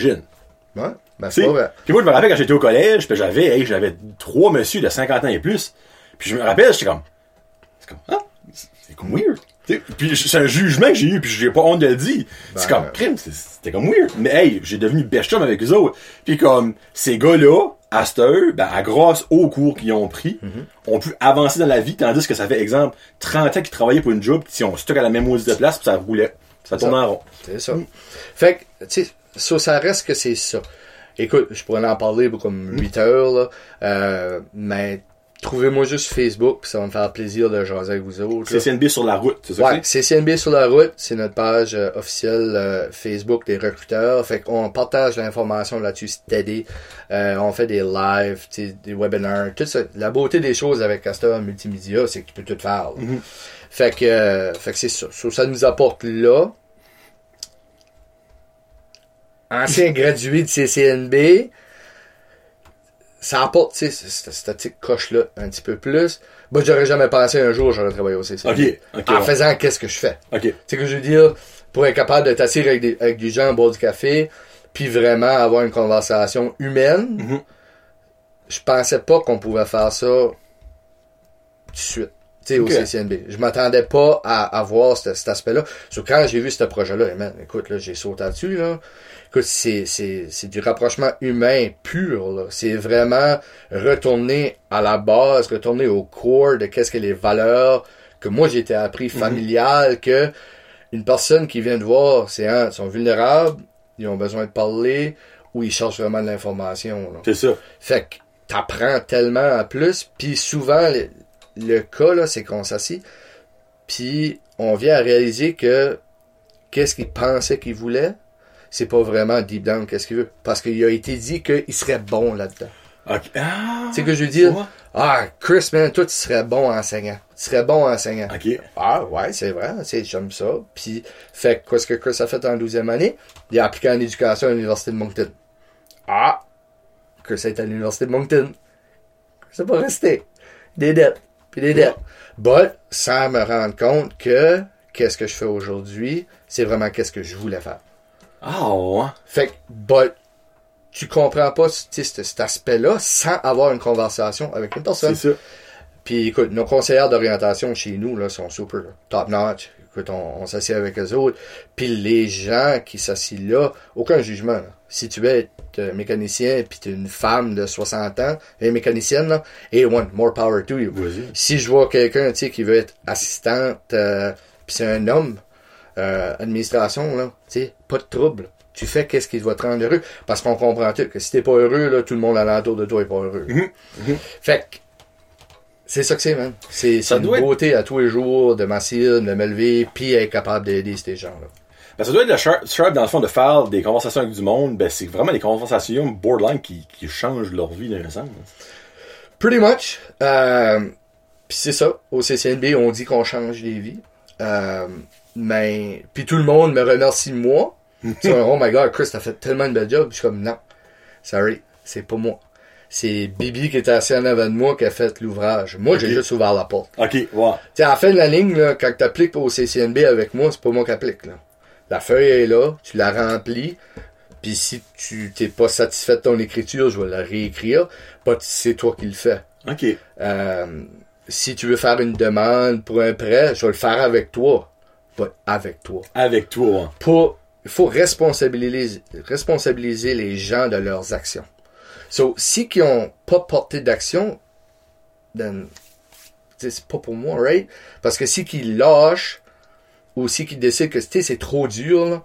Ouais? Ben, c'est vrai. Puis moi, je me rappelle quand j'étais au collège, j'avais, hey, j'avais trois messieurs de 50 ans et plus. Puis je me rappelle, j'étais comme, c'est comme, ah, c'est- c'est comme weird. Puis c'est un jugement que j'ai eu, puis j'ai pas honte de le dire. c'est Ben, comme, crime, c'est- c'était comme weird. Mais hey, j'ai devenu best chum avec eux autres. Puis comme, ces gars-là, à cette heure, ben, à grâce aux cours qu'ils ont pris, Mm-hmm. ont pu avancer dans la vie, tandis que ça fait, exemple, 30 ans qu'ils travaillaient pour une job, puis ils ont stock à la même maudite de place, puis ça roulait. Ça tourne en rond. C'est ça. Fait que, tu sais, ça, ça reste que c'est ça. Écoute, je pourrais en parler pour comme 8 heures, là, euh, mais trouvez-moi juste Facebook, puis ça va me faire plaisir de jaser avec vous autres. là. CCNB sur la route, c'est ça? Ouais, c'est? CCNB sur la route, c'est notre page euh, officielle euh, Facebook des recruteurs. Fait qu'on partage l'information là-dessus, steady. Euh, on fait des lives, des webinars, tout ça. La beauté des choses avec Castor Multimédia, c'est que tu peux tout faire. Mhm. Fait que, euh, fait que c'est ça. So, ça nous apporte là. Ancien gradué de CCNB, ça apporte, tu sais, cette, petite coche-là un petit peu plus. Moi, j'aurais jamais pensé un jour j'aurais travaillé au CCNB. Ok, ok, En ouais. faisant qu'est-ce que je fais? Ok. Tu sais que je veux dire, pour être capable de t'asseoir avec des, avec des gens, boire du café, puis vraiment avoir une conversation humaine, Mhm. je pensais pas qu'on pouvait faire ça tout de suite. Tu sais, Ok. au CCNB. Je m'attendais pas à avoir cet, cet aspect-là. So, quand j'ai vu ce projet-là, eh écoute, là, j'ai sauté dessus, là. Écoute, c'est, c'est, c'est du rapprochement humain pur, là. C'est vraiment retourner à la base, retourner au core de qu'est-ce que les valeurs que moi j'ai été appris familiales, que une personne qui vient de voir, c'est un, ils sont vulnérables, ils ont besoin de parler, ou ils cherchent vraiment de l'information, là. C'est ça. Fait que t'apprends tellement à plus. Puis souvent, le, le cas, là, c'est qu'on s'assit. Puis on vient à réaliser que qu'est-ce qu'il pensait qu'il voulait, c'est pas vraiment deep down qu'est-ce qu'il veut. Parce qu'il a été dit qu'il serait bon là-dedans. Ah. Tu sais que je veux dire? Ouais. Ah, Chris, man, toi, tu serais bon enseignant. Tu serais bon enseignant. Ah, ouais, c'est vrai, c'est j'aime ça. Puis, fait que, qu'est-ce que Chris a fait en 12e année? Il a appliqué en éducation à l'Université de Moncton. Ah! Chris est à l'Université de Moncton. C'est pas resté. Des dettes. Puis puis des dettes. But, sans me rendre compte que qu'est-ce que je fais aujourd'hui, c'est vraiment qu'est-ce que je voulais faire. Ah, ouais. Fait que, but, tu comprends pas cet, aspect-là sans avoir une conversation avec une personne. C'est ça. Puis écoute, nos conseillères d'orientation chez nous là, sont super là, top notch. Écoute, on, on s'assied avec eux autres. Puis les gens qui s'assient là, aucun jugement. là. Si tu es euh, mécanicien puis tu es une femme de 60 ans, et mécanicienne, là, et one, more power to you. Vas-y. Si je vois quelqu'un tu sais, qui veut être assistante, euh, puis c'est un homme, euh, administration, là, tu sais, pas de trouble. Tu fais qu'est-ce qui va te rendre heureux. Parce qu'on comprend tout que si t'es pas heureux, là, tout le monde alentour de toi est pas heureux. Fait que, c'est ça que c'est, man. C'est une doit être- beauté à tous les jours de m'asseoir, de me lever, puis être capable d'aider ces gens-là. Ben, ça doit être le sharp, sharp, dans le fond, de faire des conversations avec du monde. Ben, c'est vraiment des conversations borderline qui, qui changent leur vie d'un sens. Pretty much. Euh, puis c'est ça. Au CCNB, on dit qu'on change des vies. Euh, mais puis tout le monde me remercie moi. Tu oh my god, Chris, t'as fait tellement de bel job. Je suis comme non, sorry, c'est pas moi. C'est Bibi qui était assis en avant de moi qui a fait l'ouvrage. Moi, j'ai juste ouvert la porte. Ok, ouais. Tu sais, à la fin de la ligne, là, quand tu appliques au CCNB avec moi, c'est pas moi qui applique. Là. La feuille est là, tu la remplis, puis si tu t'es pas satisfait de ton écriture, je vais la réécrire. Pas c'est toi qui le fais. Ok. Euh, si tu veux faire une demande pour un prêt, je vais le faire avec toi. Pas avec toi. Avec toi. Pas, il faut responsabiliser, responsabiliser les gens de leurs actions. So, si qui ont pas porté d'action, then, c'est pas pour moi, right? Parce que si qu'ils lâchent, ou si qu'ils décident que c'est trop dur, là,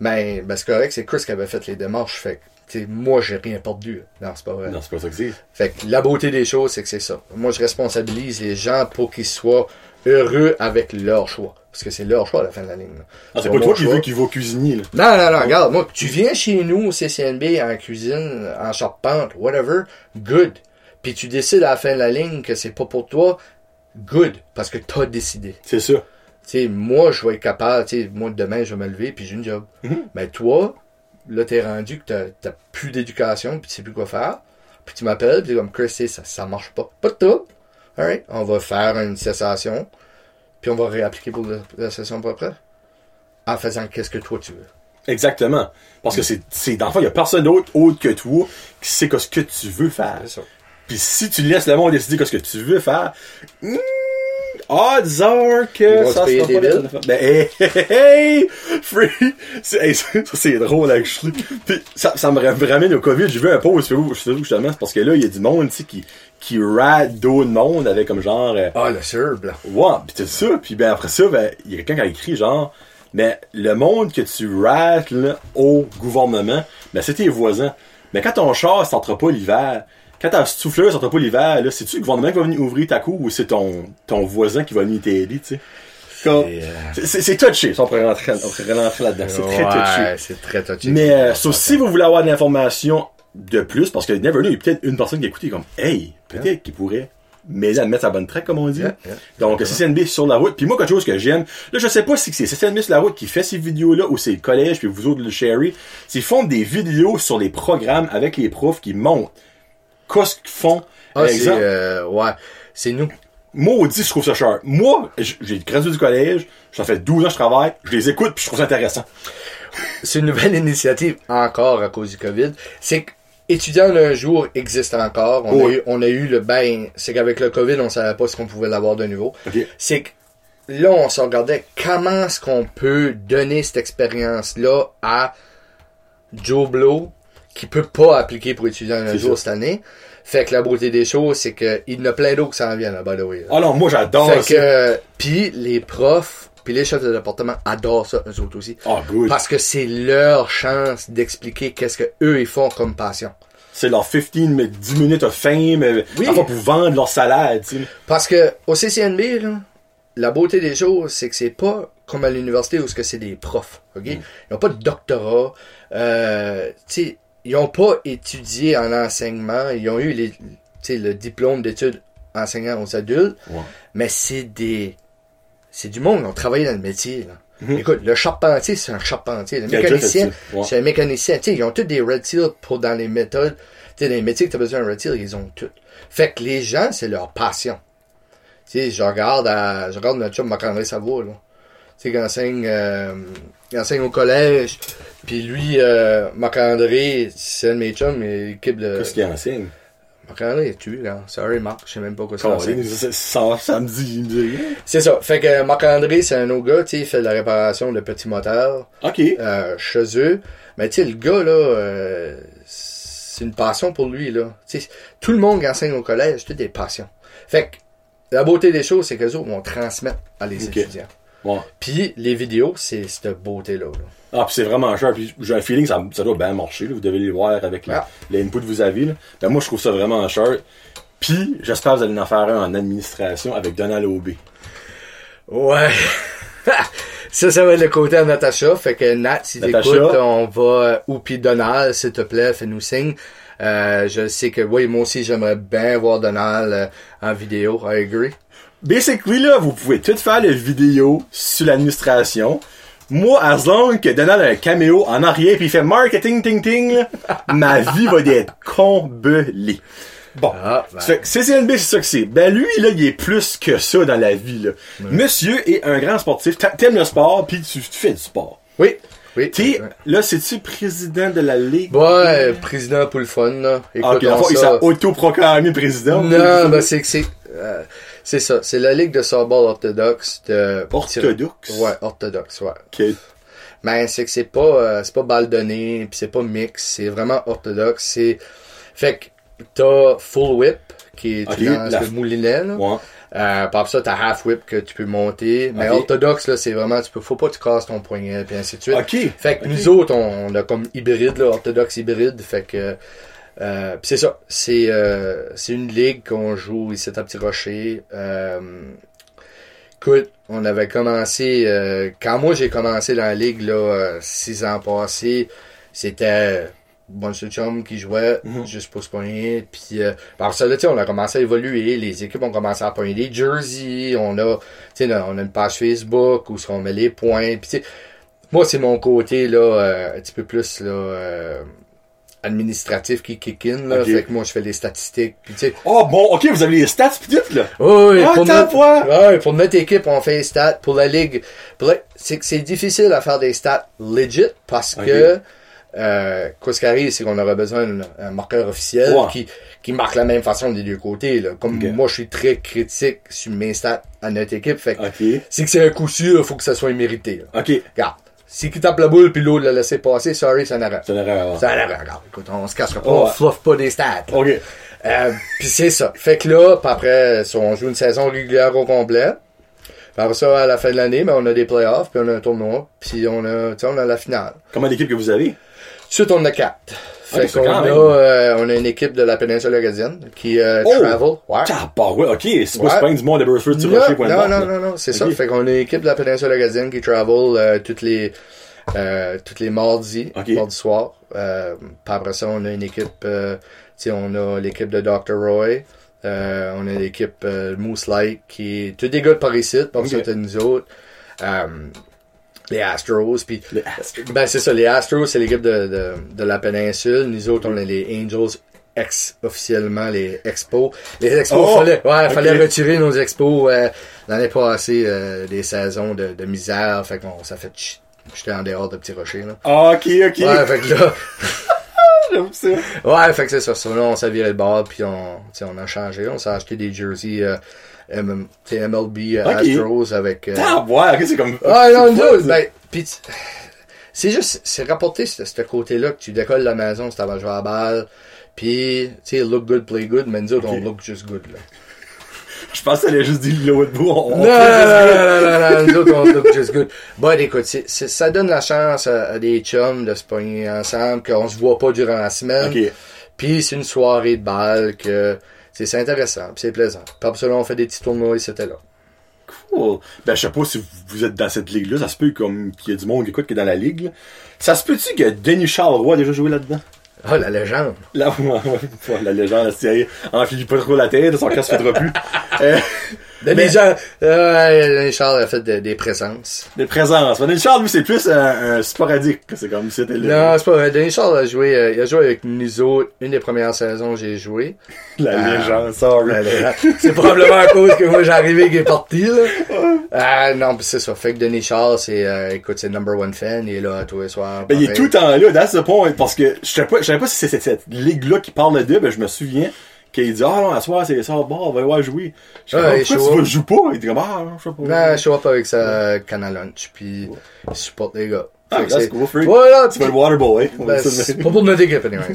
ben, ben c'est correct, c'est Chris qui avait fait les démarches. Fait que, moi, j'ai rien perdu. Non, c'est pas vrai. Non, c'est pas ça que c'est. Fait que la beauté des choses, c'est que c'est ça. Moi, je responsabilise les gens pour qu'ils soient heureux avec leur choix. Parce que c'est leur choix à la fin de la ligne. Ah, c'est pas toi qui veux qui va cuisiner, là. Non, non, non, regarde, moi, tu viens chez nous au CCNB en cuisine, en charpente, whatever, good. Puis tu décides à la fin de la ligne que c'est pas pour toi, good. Parce que t'as décidé. C'est ça. Tu sais, moi, je vais être capable, tu sais, moi, demain, je vais me lever, puis j'ai une job. Mais toi, là, t'es rendu que t'as, plus d'éducation, puis tu sais plus quoi faire. Puis tu m'appelles, puis t'es comme, Chris, ça, ça marche pas. Pas de tout. Alright, on va faire une cessation, puis on va réappliquer pour le- la session après. En faisant qu'est-ce que toi tu veux. Exactement. Parce que c'est, c'est, dans le fond, il y a personne d'autre, autre que toi, qui sait ce que tu veux faire. C'est ça. Puis si tu laisses le monde décider ce que tu veux faire, hmm, odds are que ça des pas billes. la. Ben, hey, hey, hey, free! C'est, hey, ça, c'est drôle, actually. Puis ça, ça me ramène au COVID. J'ai vu un sur Facebook, justement, c'est parce que là, il y a du monde, tu sais, qui, qui rate d'autres monde avec comme genre, euh, Ah, le surb, là. Ouais, pis c'est ça, puis ben après ça, ben, il y a quelqu'un qui a écrit genre, mais le monde que tu rates là, au gouvernement, ben c'est tes voisins. Mais quand ton char sortira pas l'hiver, quand ta souffleuse sortira pas l'hiver, là, c'est-tu le gouvernement qui va venir ouvrir ta cour ou c'est ton, ton voisin qui va venir t'aider, tu sais? Euh, C'est touché, ça, on pourrait rentrer, là-dedans. C'est très touché. Ouais, c'est très touché. Mais euh, so, si vous voulez avoir de l'information de plus, parce que Never Know, il y a peut-être une personne qui a écouté comme Hey, peut-être qu'il pourrait m'aider à me mettre sa bonne track, comme on dit. Yeah, yeah. Donc CCNB sur la route. Puis moi, quelque chose que j'aime, là, je sais pas si c'est CCNB sur la route qui fait ces vidéos-là ou c'est le collège, puis vous autres le Sherry. C'est qu'ils font des vidéos sur les programmes avec les profs qui montrent qu'est-ce qu'ils font? Ah, c'est, euh, ouais. C'est nous. maudit, je trouve ça cher. Moi, j'ai gradué du collège, ça fait 12 ans que je travaille, je les écoute, puis je trouve ça intéressant. C'est une nouvelle initiative encore à cause du COVID. C'est que étudiant d'un jour existe encore. On, Oui. a eu, on a eu le ben, c'est qu'avec le COVID, on savait pas ce qu'on pouvait l'avoir de nouveau. C'est que là, on se regardait comment est-ce qu'on peut donner cette expérience-là à Joe Blow qui peut pas appliquer pour étudiant d'un jour ça. cette année. Fait que la beauté des choses, c'est qu'il y en a plein d'autres qui s'en viennent, là, by the way. Ah non, moi j'adore Fait ça. que, puis les profs, puis les chefs de département adorent ça, eux autres aussi. Ah, good. Parce que c'est leur chance d'expliquer qu'est-ce que eux ils font comme passion. c'est leur 15 mais 10 minutes of fame euh, Oui. enfin, pour vendre leur salade tu sais. Parce que au CCNB, là, la beauté des choses, c'est que c'est pas comme à l'université où ce que c'est des profs. ok? Ils n'ont pas de doctorat. Euh, tu sais, ils n'ont pas étudié en enseignement. Ils ont eu les, le diplôme d'études enseignant aux adultes. Ouais. Mais c'est des. C'est du monde qui ont travaillé dans le métier. Là. Écoute, le charpentier, c'est un charpentier. Le Mhm. Mécanicien, ouais. c'est un mécanicien. Ils ont tous des red seals pour dans les méthodes. Tu sais, dans les métiers que tu as besoin d'un red seal, ils ont tout. Fait que les gens, c'est leur passion. Tu sais, je regarde à, je regarde notre chum Marc-André Savoie, là. Tu sais, qu'il enseigne, euh, il enseigne au collège. Puis lui, euh, Marc-André, c'est un de mes chums, mais l'équipe de... Qu'est-ce qu'il enseigne? Marc-André est tué, là. Sorry, Marc, je sais même pas quoi ça ça- ça- il me dit. C'est ça. Fait que Marc-André, c'est un autre gars, tu sais, il fait de la réparation de petits moteurs. Ok. euh, chez eux. Mais tu sais, le gars, là, euh, c'est une passion pour lui, là. Tu sais, tout le monde qui enseigne au collège, c'est des passions. Fait que la beauté des choses, c'est que les autres vont transmettre à les étudiants. Bon. Puis les vidéos, c'est cette beauté-là. là. Ah, puis c'est vraiment cher. Puis j'ai un feeling que ça, ça doit bien marcher. là. Vous devez les voir avec les- Ah. l'input que vous avez. Là. Ben, moi, je trouve ça vraiment cher. Puis, j'espère que vous allez en faire un en administration avec Donald Aubé. Ouais. ça, ça va être le côté à Natacha. Fait que Nat, si t'écoutes, on va, euh, ou puis Donald, s'il te plaît, fais-nous signe. Euh, je sais que, oui, moi aussi, j'aimerais bien voir Donald euh, en vidéo. I agree. Basically, là, vous pouvez tout faire les vidéos sur l'administration. Moi, as long que Donald a un caméo en arrière puis il fait marketing ting ting, là, ma vie va être comblée. Bon. Ah, ben. CCNB, c'est ça que c'est. Ben lui, là, il est plus que ça dans la vie, là. Monsieur est un grand sportif. T'a- T'aimes le sport, puis tu, tu fais du sport. Oui. Oui. T'es, là, c'est-tu président de la Ligue? Ouais, président pour le fun, là. Écoute, ok, fond, il s'est autoproclamé président. Non, ben c'est que c'est... euh, c'est ça, c'est la Ligue de softball orthodoxe de... Orthodoxe? Ouais, orthodoxe, ouais. Mais c'est que c'est pas, euh, c'est pas balle donnée, puis c'est pas mix, c'est vraiment orthodoxe, c'est... Fait que t'as full whip, qui est Ok, tu lances la- le moulinet, là. Ouais. Euh, par ça, t'as half whip que tu peux monter. Mais orthodoxe, là, c'est vraiment, tu peux, faut pas que tu casses ton poignet, puis ainsi de suite. Ok. Fait que nous autres, on, on a comme hybride, là, orthodoxe hybride. Fait que euh, c'est ça. C'est euh, c'est une ligue qu'on joue ici à Petit Rocher. Euh, écoute, on avait commencé euh, quand moi j'ai commencé dans la ligue là, euh, six ans passés, c'était bon chum qui jouait Mhm. juste pour se pogner. Puis euh, par ça là, tu sais, on a commencé à évoluer. Les équipes ont commencé à pogner des jerseys. On a, tu sais, on a une page Facebook où on met les points. Puis moi, c'est mon côté, là, euh, un petit peu plus, là, euh, administratif qui kick in, là. Fait que moi, je fais les statistiques. Puis, tu sais, Oh, bon, ok, vous avez les stats pis tout, là. oui, Ah, pour, notre, ouais, pour notre équipe, on fait les stats. Pour la ligue, la- c'est que c'est difficile à faire des stats legit parce que, euh, quoi ce qui arrive, c'est qu'on aurait besoin d'un un marqueur officiel qui, qui marque la même façon des deux côtés, là. Comme moi, je suis très critique sur mes stats à notre équipe. Fait que, c'est que c'est un coup sûr, faut que ça soit mérité, là. Ok. Regarde. Si qui tape la boule puis l'autre l'a laissé passer, sorry, c'est un erreur. C'est une erreur. C'est un erreur, regarde. Écoute, on se cassera pas, Ouais. on fluffe pas des stats. Ok. Euh, puis c'est ça. Fait que là, puis après, on joue une saison régulière au complet. Après ça, à la fin de l'année, ben, on a des playoffs, puis on a un tournoi, puis on a, on a la finale. Comment d'équipe que vous avez? Ensuite, on a quatre. Fait qu'on a, euh, on a une équipe de la péninsule acadienne qui euh, Oh! travel. Ouais. Ah, bah ouais, ok. C'est pas Ouais. du monde de Burford, tu Non, rocher, point non, non, non, non, c'est Ok. ça. Fait qu'on a une équipe de la péninsule acadienne qui travel euh, toutes les euh, toutes les mardis, Ok. mardi soir. Euh, puis après ça, on a une équipe, euh, tu sais, on a l'équipe de Dr. Roy. Euh, on a l'équipe euh, Moose Light qui est tous des gars de Paris Sud, par ça, nous autres. Euh, les Astros, puis Les Astros. ben c'est ça, les Astros, c'est l'équipe de, de, de la péninsule. Nous autres, on a les Angels ex officiellement les expos. Les expos, Oh! fallait, ouais, fallait retirer nos expos euh, l'année passée euh, des saisons de, de misère. Fait qu'on ça fait j'étais en dehors de petits rochers là. Ah, ok, ok. Ouais, fait que là, J'aime ça. ouais, fait que c'est ça. ça là, on s'est viré le bord puis on, on a changé. On s'est acheté des jerseys euh, M- tu sais, MLB euh, Ok. Astros avec. euh, Ah, ouais, ok, c'est comme. Ah non, ben, pis c'est juste, c'est rapporté ce, côté-là que tu décolles la maison, c'est avant de jouer à la balle, pis, tu sais, look good, play good, mais nous autres, on look just good, là. Je pensais qu'elle allait juste dire le haut de bout. On, on Non, non, fait juste- non, non, non, non, nous autres, on look just good. Bon, écoute, ça donne la chance à, à des chums de se pogner ensemble, qu'on se voit pas durant la semaine, Ok. puis c'est une soirée de balle que, c'est intéressant, c'est plaisant. Ça, là, on fait des petits tournois, et c'était là. Cool. Ben, je sais pas si vous êtes dans cette ligue-là. Ça se peut comme qu'il y a du monde qui écoute qui est dans la ligue. là. Ça se peut-tu que Denis Charleroy a déjà joué là-dedans? Ah, la légende. Ouais, la légende, la série. Enfile pas trop la tête, son cas se fera plus. Euh, Denis Mais- Charles, euh, Denis Charles a fait de- des présences. Des présences. Denis Charles, lui, c'est plus un, un sporadique. C'est comme si c'était Non, c'est pas vrai. Denis Charles a joué, euh, il a joué avec nous autres une des premières saisons que j'ai joué. la Ah. légende. Sorry. C'est probablement à cause que moi j'arrivais qu'il est parti, là. Ah, non, pis c'est ça. Fait que Denis Charles, c'est, euh, écoute, c'est number one fan. Il est là tous les soirs. Ben, il est tout le temps là, that's the point. Parce que je savais pas, je savais pas si c'est cette, cette ligue-là qui parle de, ben, je me souviens qu'il dit, ah non, à soir, c'est ça, bon, on va y voir jouer. Je Ouais, show pourquoi tu jouer pas? Il dit ah, je sais pas. Non, je show up avec sa canne à lunch, puis il supporte les gars. Ah, c'est- cool, freak. Voilà, Tu vas le waterboy. ben, c'est pas pour notre équipe, anyways.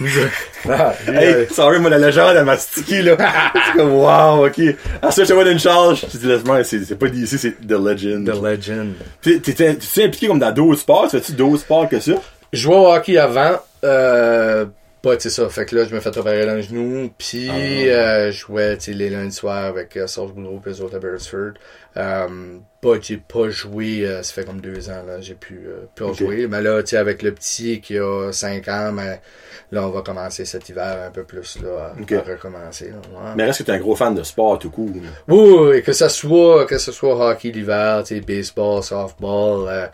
ah, Hey, sorry, moi, la légende, elle m'a stické, là. c'est comme, wow, ok. Je te vois d'une charge. Je dis, laisse-moi, c'est, pas d'ici, c'est The Legend. The Legend. T'es, t'es, impliqué comme dans d'autres sports? Tu fais-tu d'autres sports que ça? Je jouais au hockey avant, euh, pas, tu sais ça. Fait que là, je me fais opérer dans le genou, puis Ah. euh, je jouais, tu les lundis soirs avec euh, Serge Boudreau et les autres à Beresford. Euh, pas, j'ai pas joué, euh, ça fait comme deux ans, là, j'ai pu, euh, pu en Ok. jouer. Mais là, tu sais, avec le petit qui a cinq ans, mais là, on va commencer cet hiver un peu plus, là, à, Ok. à recommencer, là, ouais. Mais reste que t'es un gros fan de sport tout court. Oui, oui, que ça soit, que ce soit hockey l'hiver, tu sais, baseball, softball,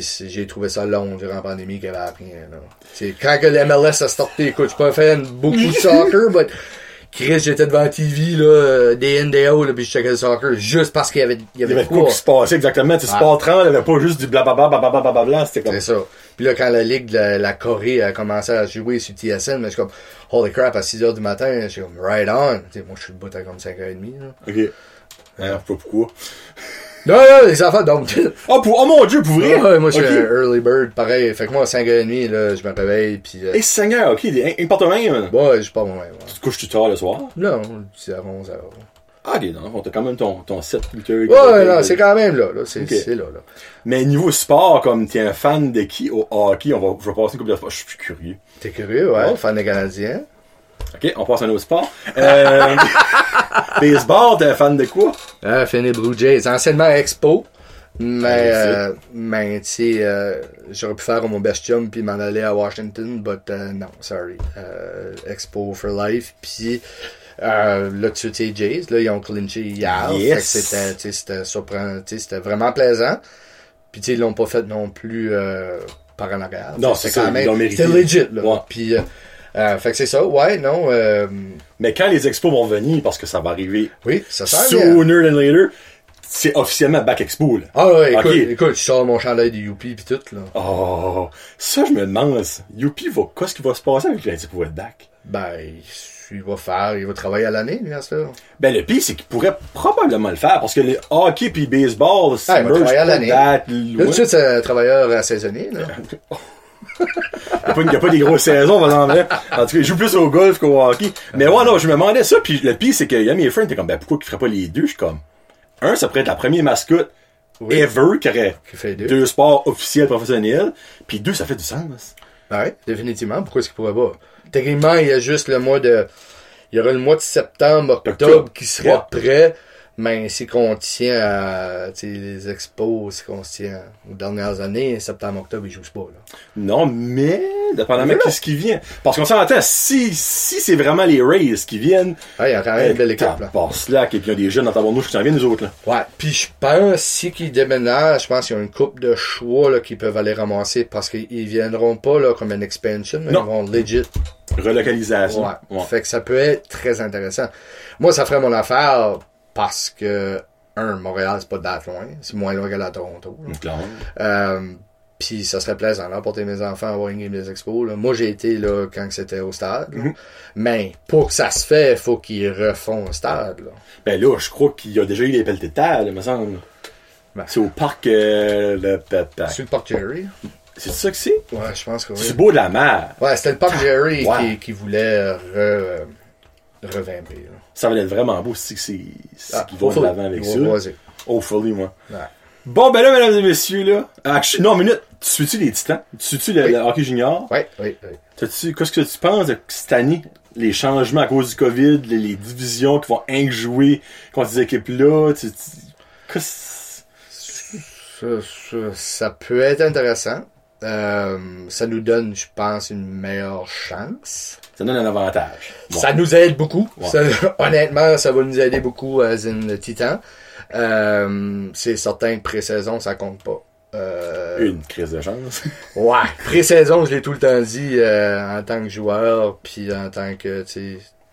c'est- j'ai trouvé ça long durant la pandémie qu'il y avait sais, quand que l'MLS a starté, écoute, je suis pas un fan beaucoup de soccer, mais Chris, j'étais devant la TV, là, day in, day out, là, pis je checkais le soccer juste parce qu'il y avait, il y Il y avait avait de quoi quoi. qui se passait exactement? Tu sais, Ah. sport 30, il y avait pas juste du blablabla, blablabla, blablabla, c'était comme... C'est ça. Puis là, quand la Ligue de la, la Corée a commencé à jouer sur TSN, mais je suis comme, holy crap, à 6 heures du matin, je suis comme, right on. Moi, je suis debout à comme 5h30, là. Ok. Alors, pas pourquoi. Non, non, les enfants, donc, Oh, pour, oh mon dieu, pour vrai? Ouais, moi, je suis Ok. un early bird, pareil. Fait que moi, à 5h30, là, je me réveille, pis euh, Eh, Seigneur, ok, des- importe même. ouais, je pars moi-même. ouais. Tu te couches-tu tard le soir? Non, c'est à 11h. Ah, ok, non, t'as quand même ton, ton 7 8 heures. Ouais, non, c'est quand même là, là. C'est là, là. Mais niveau sport, comme t'es un fan de qui? Au hockey, on va, je vais passer une couple de sport. Je suis curieux. T'es curieux, ouais? Ouais. Fan des Canadiens? Ok, on passe à un autre sport. Euh, baseball, t'es fan de quoi? Ah, Finney Blue Jays. Anciennement Expo. Mais, euh, mais, tu sais, euh, j'aurais pu faire mon best chum puis m'en aller à Washington, but euh, non, sorry. Euh, Expo for life. Puis euh, là, tu sais, Jays, là, ils ont clinché hier. Yes. C'était, surprenant, c'était vraiment plaisant. Puis tu sais, ils l'ont pas fait non plus euh, par en arrière. Non, c'est l'ont mérité. C'était legit, là. Puis, euh, fait que c'est ça, ouais, non, euh, Mais quand les expos vont venir, parce que ça va arriver oui, ça bien. sooner than later, c'est officiellement Back Expo, là. Ah ouais, écoute, écoute, je sors mon chandail de Youpi pis tout, là. Oh, ça, je me demande, Youpi, va, qu'est-ce qui va se passer avec pour être back? Ben, il va faire, il va travailler à l'année, ce là. Ben, le pire, c'est qu'il pourrait probablement le faire, parce que le hockey pis baseball, c'est Ah, il va travailler à l'année. Là, de suite, c'est un travailleur assaisonnier, là. Il n'y a, y a pas des grosses saisons, par exemple. hein. En tout cas, il joue plus au golf qu'au hockey. Mais ouais, non, je me demandais ça, puis le pire, c'est que Yami et Friend, t'es comme, ben, pourquoi il ferait pas les deux? Je suis comme, un, ça pourrait être la première mascotte Oui. ever qui aurait fait deux. deux sports officiels professionnels, puis deux, ça fait du sens. Ouais, définitivement. Pourquoi est-ce qu'il pourrait pas? Techniquement, il y a juste le mois de, il y aura le mois de septembre, octobre Octobre. qui Ouais. prêt. Mais si qu'on tient à, les expos, si qu'on se tient aux dernières années, septembre, octobre, ils jouent pas, là. Non, mais, dépendamment de ce qui vient. Parce qu'on s'entend, si, si c'est vraiment les Rays qui viennent, Ouais, il y a quand même une belle équipe, là. Par slack, et puis il y a des jeunes dans ta bouche qui s'en viennent, nous autres, là. Ouais, puis je pense, si qu'ils déménagent, je pense qu'il y a une coupe de choix là, qu'ils peuvent aller ramasser parce qu'ils viendront pas là, comme une expansion, mais Non. ils vont legit. Relocalisation. Ouais. Ouais. Fait que ça peut être très intéressant. Moi, ça ferait mon affaire parce que, un, Montréal, c'est pas loin. C'est moins loin qu'à la Toronto. là. Euh, puis ça serait plaisant d'emporter mes enfants à voir une game des expos. Là. Moi, j'ai été là quand c'était au stade. là. Mhm. Mais pour que ça se fait, il faut qu'ils refont le stade. Là. Ben là, je crois qu'il y a déjà eu les pelletés de terre, me semble. Ben. C'est au parc, euh, le. Sur le parc Jerry. C'est ça que c'est? Ouais, je pense que oui. C'est beau de la mer. Ouais, c'était le parc Jerry Ouais. qui, qui voulait re, revamper. là. Ça va être vraiment beau si c'est, si Ah, vont de l'avant avec ça. Hopefully, moi. Ouais. Bon, ben là, mesdames et messieurs, là. Ah, je- non, minute. Tu suis-tu les titans? Tu suis-tu le, Oui. le hockey junior? Oui, oui. T'as-tu, qu'est-ce que tu penses de cette année? Les changements à cause du COVID, les, les divisions qui vont jouer contre ces équipes-là, tu, tu- ça, ça peut être intéressant. Euh, ça nous donne, je pense, une meilleure chance. Ça donne un avantage. Bon. Ça nous aide beaucoup. Ouais. Ça- honnêtement, ça va nous aider beaucoup à le Titan. Euh, c'est certain que pré-saison, ça compte pas. Euh, Une crise de chance. Ouais, pré-saison, je l'ai tout le temps dit euh, en tant que joueur, puis en tant que,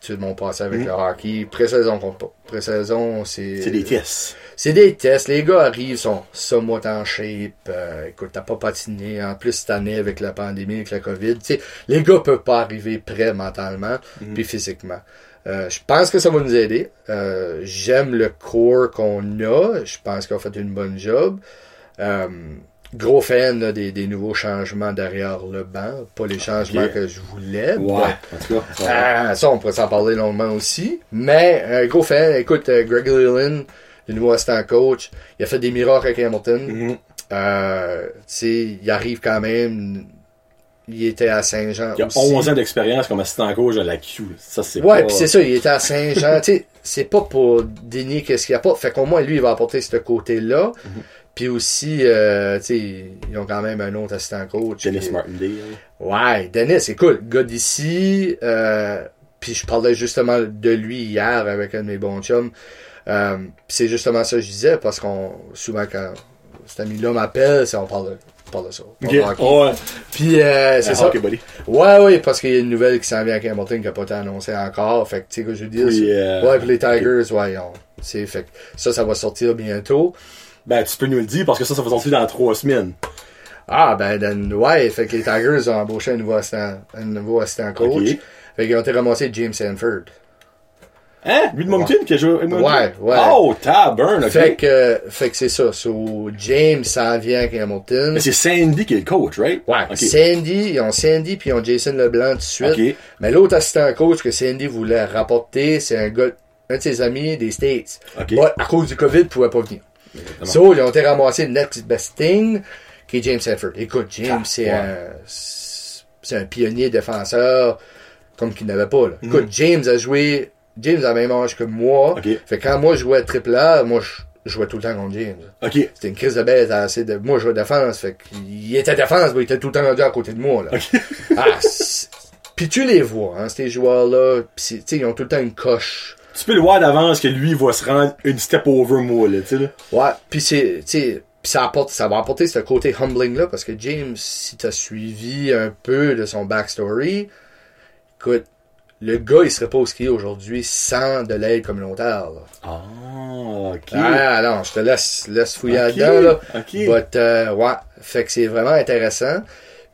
tout mon passé avec Mm. le hockey. Pré-saison compte pas. Pré-saison, c'est... C'est des tests. C'est des tests. Les gars arrivent, sont somewhat en shape. Euh, écoute, t'as pas patiné. En plus, cette année, avec la pandémie, avec la COVID, les gars peuvent pas arriver prêts mentalement puis physiquement. Euh, je pense que ça va nous aider. Euh, J'aime le core qu'on a. Je pense qu'on a fait une bonne job. Euh, gros fan là, des, des nouveaux changements derrière le banc. Pas les changements que je voulais. Ouais. En tout cas, ça. Ah, on pourrait s'en parler longuement aussi. Mais, un gros fan, écoute, euh, Greg Leland, le nouveau assistant coach, il a fait des miracles avec Hamilton. Euh, tu sais, il arrive quand même, il était à Saint-Jean Il a aussi. 11 ans d'expérience comme assistant coach à la Q. Ça, c'est Ouais, pas... puis c'est ça, il était à Saint-Jean. tu sais, c'est pas pour dénier qu'est-ce qu'il apporte. Fait qu'au moins, lui, il va apporter ce côté-là. Mhm. Puis aussi, euh, tu sais, ils ont quand même un autre assistant coach. Dennis qui- Martindale. Ouais, Dennis, écoute, gars d'ici, euh, puis je parlais justement de lui hier avec un de mes bons chums. Euh, puis c'est justement ça que je disais, parce qu'on, souvent quand cet ami-là m'appelle, c'est on parle de, on parle de ça. on Ok. parle de hockey. Ouais. Puis euh, c'est ça. ok, buddy. Ouais, ouais, parce qu'il y a une nouvelle qui s'en vient avec Hamilton qui n'a pas été annoncée encore. Fait que, tu sais, que je veux dire. Puis, c'est- euh, ouais, puis les Tigers, ouais, ils ont- c'est fait que ça, ça va sortir bientôt. Ben, tu peux nous le dire parce que ça, ça va sortir dans trois semaines. Ah, ben, then, ouais, fait que les Tigers ont embauché un nouveau assistant, un nouveau assistant coach. Ok. Fait qu'ils ont été ramassés James Sanford. Hein? Lui de Moncton qui a joué? Ouais, ouais. Oh, taburn, ok. Fait que, fait que c'est ça. So, James s'en vient avec Hamilton. Mais c'est Sandy qui est le coach, right? Ouais, Ok. Sandy, ils ont Sandy puis ils ont Jason Leblanc tout de suite. Ok. Mais l'autre assistant coach que Sandy voulait rapporter, c'est un gars, un de ses amis des States. Ok. Ouais, à cause du COVID, il pouvait pas venir. So, ils ont été ramassés le next best thing, qui est James Sanford. Écoute, James, Ah, c'est ouais. un, c'est un pionnier défenseur, comme qu'il n'avait pas, là. Écoute, James a joué, James a le même âge que moi. Ok. Fait que quand moi je jouais à triple A, moi je je jouais tout le temps contre James. C'était une crise de bête assez de. Moi je jouais défense, fait qu'il était défense, mais il était tout le temps rendu à côté de moi. Là. ah, Puis tu les vois, hein, ces joueurs-là, pis ils ont tout le temps une coche. Tu peux le voir d'avance que lui, va se rendre une step over moi, là, tu sais, là. Ouais, puis c'est, tu ça apporte, ça va apporter ce côté humbling là, parce que James, si t'as suivi un peu de son backstory, écoute, le gars il serait pas au ski aujourd'hui sans de l'aide communautaire. Là. Ah, ok. Ah non, je te laisse, laisse fouiller Ok, là-dedans là. ok. But, euh, ouais, fait que c'est vraiment intéressant.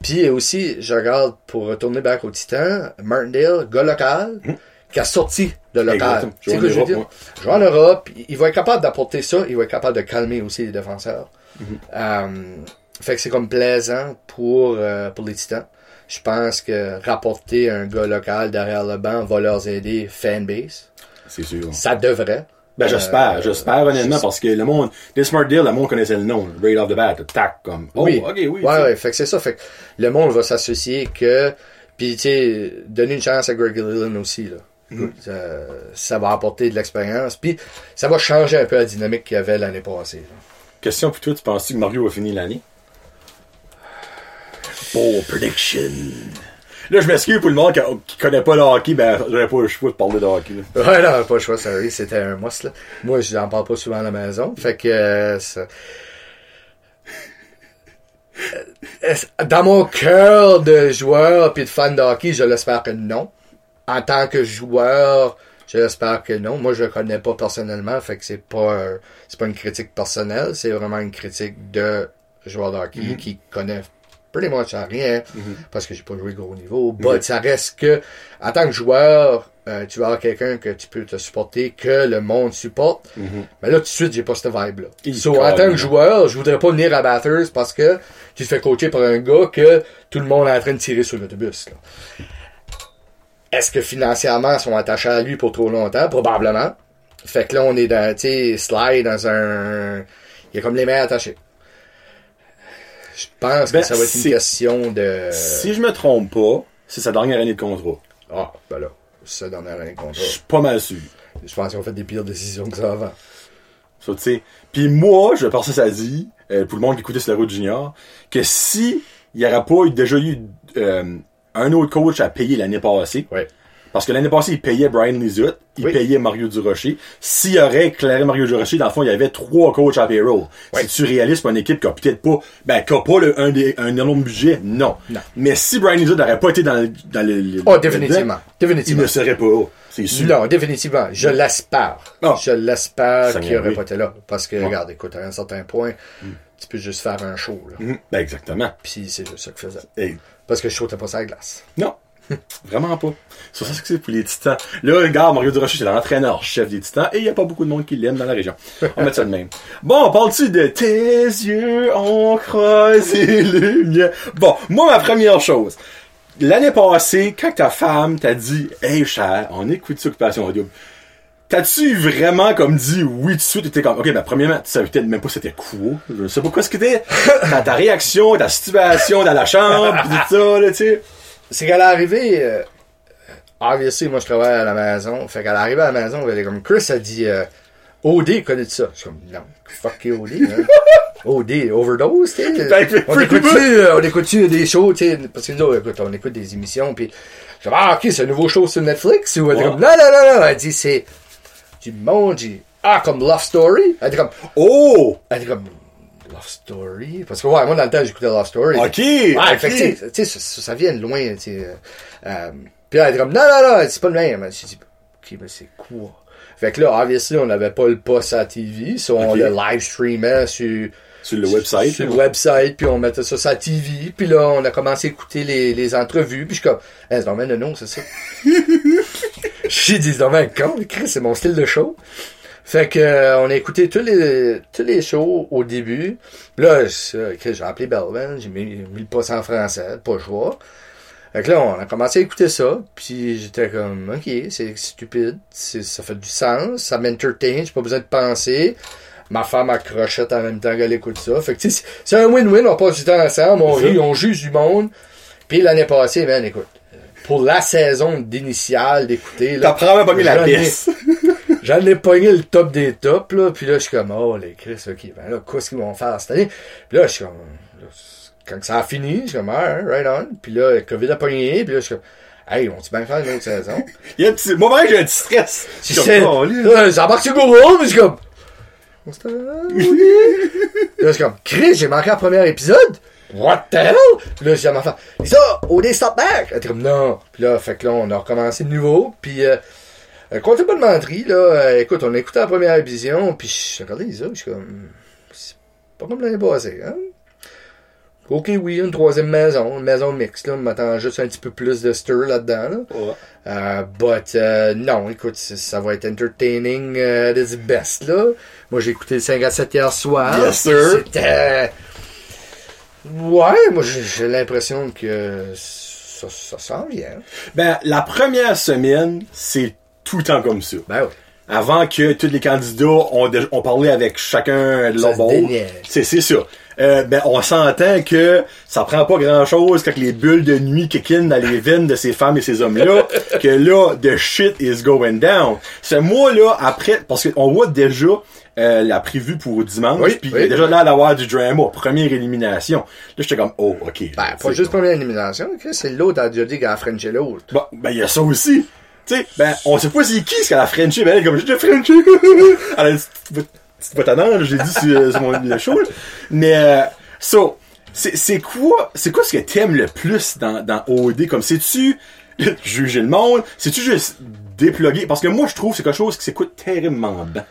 Puis aussi, je regarde pour retourner back au Titan, Martindale, gars local, qui a sorti de local. Exactement. Tu sais Joue ce en que je veux dire? Joue en Europe, il va être capable d'apporter ça, il va être capable de calmer aussi les défenseurs. Mhm. Euh, fait que c'est comme plaisant pour, euh, pour les Titans. Je pense que rapporter un gars local derrière le banc va leur aider fanbase. C'est sûr. Ça devrait. Ben, j'espère, Euh, j'espère honnêtement, parce que le monde, des Smart Deal, le monde connaissait le nom, right off the bat, tac, comme, oh, oui. ok, oui. Ouais, ouais, fait que c'est ça. Fait que le monde va s'associer que. Puis, tu sais, donner une chance à Greg Leland aussi, là. Ça, ça va apporter de l'expérience. Puis, ça va changer un peu la dynamique qu'il y avait l'année passée. là. Question pour toi, tu penses que Mario va finir l'année? Bold prediction. Là, je m'excuse pour le monde qui, qui connaît pas le hockey, ben, j'aurais pas le choix de parler de hockey, là. Ouais, non, pas le choix, sorry. C'était un must, là. Moi, je n'en parle pas souvent à la maison. Fait que. euh, ça- Euh, Dans mon cœur de joueur puis de fan de hockey, je l'espère que non. En tant que joueur, je l'espère que non. Moi, je le connais pas personnellement, fait que c'est pas euh, c'est pas une critique personnelle, c'est vraiment une critique de joueur de hockey qui connaît pretty much à rien parce que j'ai pas joué gros niveau. But ça reste que en tant que joueur, euh, tu vas avoir quelqu'un que tu peux te supporter, que le monde supporte. Mais là, tout de suite, j'ai pas cette vibe-là. So, en tant que joueur, je voudrais pas venir à Bathurst parce que tu te fais coacher par un gars que tout le monde est en train de tirer sur l'autobus. Est-ce que financièrement, ils sont attachés à lui pour trop longtemps? Probablement. Fait que là, on est dans, tu sais, slide dans un... Il y a comme les mains attachées. Je pense Ben, que ça va être une question de... Si je me trompe pas, c'est sa dernière année de contrat. Ah, ben là, c'est dans la année Je suis pas mal sûr. Je pense qu'ils ont fait des pires décisions que ça avant. Ça, tu sais. Puis moi, je passer ça dit, euh, pour le monde qui écoutait sur la route junior, que si il n'y aurait pas eu- déjà eu euh, un autre coach à payer l'année passée. Ouais. Parce que l'année passée, il payait Brian Lizotte, il Oui. payait Mario Durocher. S'il y aurait éclairé Mario Durocher, dans le fond, il y avait trois coachs à payroll. Ouais. Si tu réalises pour une équipe qui a peut-être pas, ben, qui a pas le, un, des, un énorme budget, non. Non. Mais si Brian Lizotte n'aurait pas été dans le, dans le, Oh, le- définitivement. il Définitivement. ne serait pas haut. C'est sûr. Non, définitivement. Je l'espère. Ah. Je l'espère Ça qu'il n'aurait oui. pas été là. Parce que, regarde, écoute, à un certain point, tu peux juste faire un show, là. Mhm. Ben, exactement. Puis c'est juste ça qu'il faisait. Et Parce que show n'était pas la glace. Non. Vraiment pas. C'est ça que c'est pour les titans. Là, regarde, Mario Durocher, c'est l'entraîneur chef des titans et il n'y a pas beaucoup de monde qui l'aime dans la région. On va mettre ça de même. Bon, on parle-tu de tes yeux ont croisé le mien? Bon, moi, ma première chose. L'année passée, quand ta femme t'a dit, hey, cher, on écoute Occupation Radio. T'as-tu vraiment comme dit oui tout de suite, t'étais comme, ok, ben premièrement, tu savais peut-être même pas c'était quoi, je sais pas quoi ce que c'était, ta, ta réaction, ta situation dans la chambre, pis tout ça, là, tu sais. C'est qu'elle est arrivée, euh, obviously, moi je travaille à la maison. Fait qu'elle est arrivée à la maison, elle est comme Chris a dit euh, OD, connais ça? Je suis comme non, fuck you, OD. Hein? OD, overdose, tu sais. Fait que- On écoute-tu, euh, on écoute-tu des shows, tu sais, parce que nous, écoute, on écoute des émissions, puis je dis, ah, ok, c'est un nouveau show sur Netflix, ou elle comme, non, non, non, non, elle dit, c'est, du monde, j'ai ah, comme Love Story? Elle dit comme, Oh! elle dit comme, Love Story? Parce que, ouais, moi, dans le temps, j'écoutais Love Story. Ok! Ouais, ok. fait que, tu sais, ça, ça vient de loin, tu sais. euh, euh, puis là, elle dit comme, non, non, non, c'est pas le même. J'ai dit, ok, mais c'est quoi? Fait que là, obviously, on n'avait pas le poste à la TV, so on le live streamait sur, Sur le website. sur le website, puis on mettait ça sur la TV, puis là, on a commencé à écouter les, les entrevues, puis je suis comme, hey, c'est dommage de non, c'est ça. J'ai dit, con, Chris, c'est mon style de show. Fait que, euh, on a écouté tous les, tous les shows au début. Là, Chris, j'ai appelé Belvin, j'ai mis, mis le poste en français, pas choix. Fait que là, on a commencé à écouter ça, puis j'étais comme, ok, c'est stupide, ça fait du sens, ça m'entertain, j'ai pas besoin de penser. Ma femme accrochette en même temps qu'elle écoute ça. Fait que, tu sais, c'est un win-win, on passe du temps ensemble, on rit, on juge du monde. Puis l'année passée, ben, écoute, pour la saison d'initiale d'écouter, T'as probablement pas mis la pièce. J'en ai pogné le top des tops, là, puis là, je suis comme, oh, les Chris, ok, ben là, qu'est-ce qu'ils vont faire cette année? Puis là, je suis comme, là, quand ça a fini, je suis comme, ah, right on. Puis là, le COVID a pogné, puis là, je suis comme, hey, vont-tu bien faire une autre saison? Il y a un petit, moi, vraiment, j'ai un petit stress. Je sais, comme, oh, j'embarque sur Google, puis je suis comme, on se oui. Là, je suis comme, Chris, j'ai manqué le premier épisode? What the hell? Puis là, j'ai à ma femme, Lisa, OD stop back! Elle était comme, non. Puis là, fait que là, on a recommencé de nouveau, puis euh, euh, comptez pas de menterie, là. euh, écoute, on a écouté la première émission, puis je regardais Lisa, je suis comme, c'est pas comme l'année passée, hein? Ok, oui, une troisième maison, une maison mixte, là, on m'attend juste un petit peu plus de stir là-dedans, là. Ouais. Euh, but, euh, non, écoute, ça, va être entertaining euh, its best, là. Moi, j'ai écouté le 5 à 7 hier soir. Yes, sir. C'était... Ouais, moi, j'ai l'impression que ça, ça s'en vient. Ben, la première semaine, c'est tout le temps comme ça. Ben oui. Avant que tous les candidats ont, parlé avec chacun de leur. C'est, ça. Euh, ben, on s'entend que ça prend pas grand chose quand les bulles de nuit kickin dans les veines de ces femmes et ces hommes-là, que là, the shit is going down. C'est moi, là, après, parce qu'on voit déjà, euh, la prévue pour dimanche, Oui, puis oui. il y a déjà l'air d'avoir du drama, première élimination. Là, j'étais comme, oh, ok. Ben, pas juste première élimination, Chris, c'est l'autre dit qu'elle a Frenché l'autre. Bon, ben, il y a ça aussi. Tu sais, ben, on sait pas c'est qui ce qu'elle a Frenché, ben, elle est comme, j'ai Frenché. elle a une petite, petite à là, j'ai dit sur, euh, sur mon, le show, là. Mais, euh, so, c'est, quoi, c'est quoi ce que t'aimes le plus dans, dans OD? Comme, c'est-tu juger le monde? C'est-tu juste déploguer? Parce que moi, je trouve que c'est quelque chose qui s'écoute terriblement bien.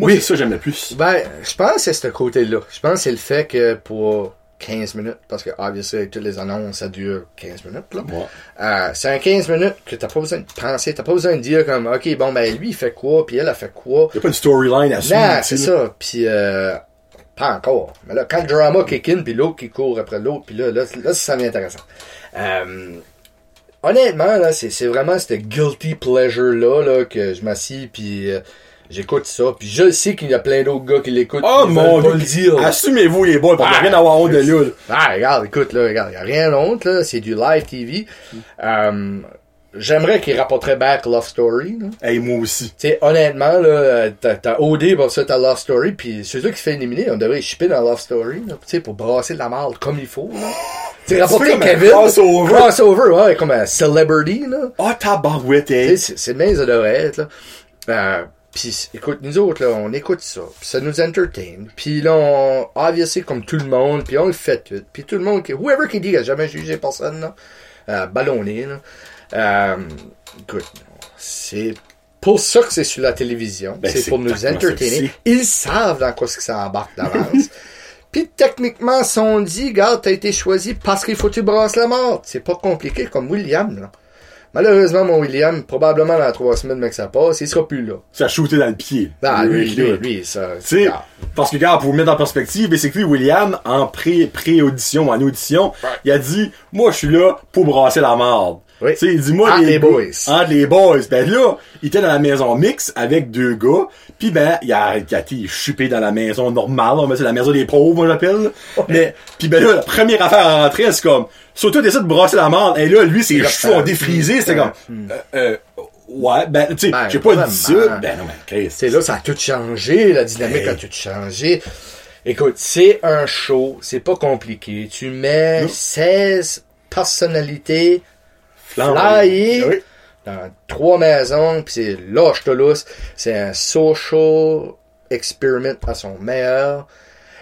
Moi, Oui. c'est ça que j'aime le plus. Ben, je pense que c'est ce côté-là. Je pense que c'est le fait que pour 15 minutes, parce que, obviously, avec toutes les annonces, ça dure 15 minutes, là. Ouais. Euh, c'est un 15 minutes que t'as pas besoin de penser, t'as pas besoin de dire comme, ok, bon, ben, lui, il fait quoi, puis elle a fait quoi. Y a pas une storyline à suivre. Non, c'est ça. Puis, euh, pas encore. Mais là, quand le drama kick in, puis l'autre qui court après l'autre, puis là, là, là, ça devient intéressant. Euh, honnêtement, là, c'est, c'est vraiment ce guilty pleasure-là, là, que je m'assis, puis euh, j'écoute ça. Puis je sais qu'il y a plein d'autres gars qui l'écoutent. Oh ils mon dieu! le dire. Assumez-vous les boys, a Ah, rien à avoir honte de là. Ah, regarde, écoute, là, regarde, y a rien d'autre, là, c'est du live TV. Euh, j'aimerais qu'il rapporterait back Love Story, là. Hey, moi aussi. Sais, honnêtement, là, t'as, t'as OD pour ça, t'as Love Story, puis celui qui se fait éliminer, on devrait shipper dans Love Story, là, tu sais, pour brasser de la marde comme il faut, là. Un Kevin. crossover. Crossover, ouais, comme un celebrity, là. Ah, tabarouette, Tu hey. c'est- c'est bien, ça devrait être, là. Euh, Puis, écoute, nous autres, là, on écoute ça, puis ça nous entertain. Puis là, on, obviously, comme tout le monde, puis on le fait tout. Puis tout le monde, qui, whoever qui dit qu'il a jamais jugé personne, là, euh, ballonné, là. Euh, écoute, c'est pour ça que c'est sur la télévision. Ben, c'est pour nous ça que entertainer. Ils savent dans quoi ce qui s'embarque d'avance. Puis techniquement, si on dit, regarde, t'as été choisi parce qu'il faut que tu brasses la mort. C'est pas compliqué comme William, là. Malheureusement, mon William, probablement dans trois semaines, que ça passe, il sera plus là. Ça a shooté dans le pied. Ah, lui, lui, lui, ça. Tu sais, parce que, regarde, pour vous mettre en perspective, basically, William, en pré, pré-audition, en audition, il a dit, moi, je suis là pour brasser la marde. Oui. Tu sais, il dit, moi, Entre les boys. Entre les boys. Ben là, il était dans la maison mix avec deux gars, puis ben, il a, il a été chupé dans la maison normale, on va dire, c'est la maison des pauvres, moi, j'appelle. Mais, puis ben là, la première affaire à rentrer, c'est comme, surtout, t'essaies de brasser la marde, et là, lui, ses cheveux ont défrisé, c'était comme, euh, euh, ouais, ben, tu sais, Ben, j'ai pas dit ça. Ben non, mais, Chris. C'est là, ça a tout changé, la dynamique Hey. a tout changé. Écoute, c'est un show, c'est pas compliqué. Tu mets Non. 16 personnalités flyées Oui. dans trois maisons, puis c'est lâche lousse. C'est un social experiment à son meilleur.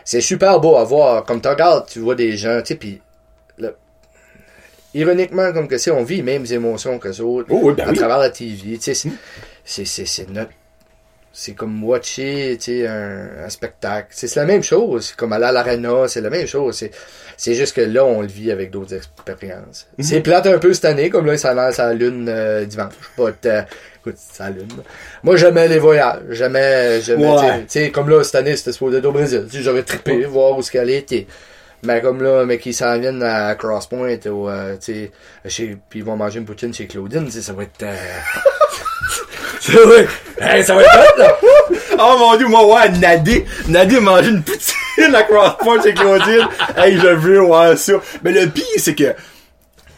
C'est super beau à voir. Comme tu regardes, tu vois des gens, tu sais, puis ironiquement, comme que c'est, on vit les mêmes émotions que les autres Oh, oui, ben à oui. travers la TV. Sais, c'est- notre c'est comme watcher un, un spectacle. C'est, la même chose. Comme aller à l'arena, c'est la même chose. C'est, juste que là, on le vit avec d'autres expériences. Mhm. C'est plate un peu cette année, comme là, ça lance à la lune euh, dimanche. Pas de- écoute, la lune. Moi, j'aimais les voyages. J'aimais, Ouais. comme là, cette année, c'était supposé au Brésil. J'aurais trippé, voir où ce qu'elle était. Mais comme là, mais qui s'en viennent à Crosspoint, ou, euh, tu sais, puis ils vont manger une poutine chez Claudine, tu sais, ça va être, euh... ça va être, hey, ça va être hot, là! Oh mon dieu, moi, ouais, Nadé, Nadé manger une poutine à Crosspoint chez Claudine. hey, je veux, ouais, ça. Mais le pire, c'est que,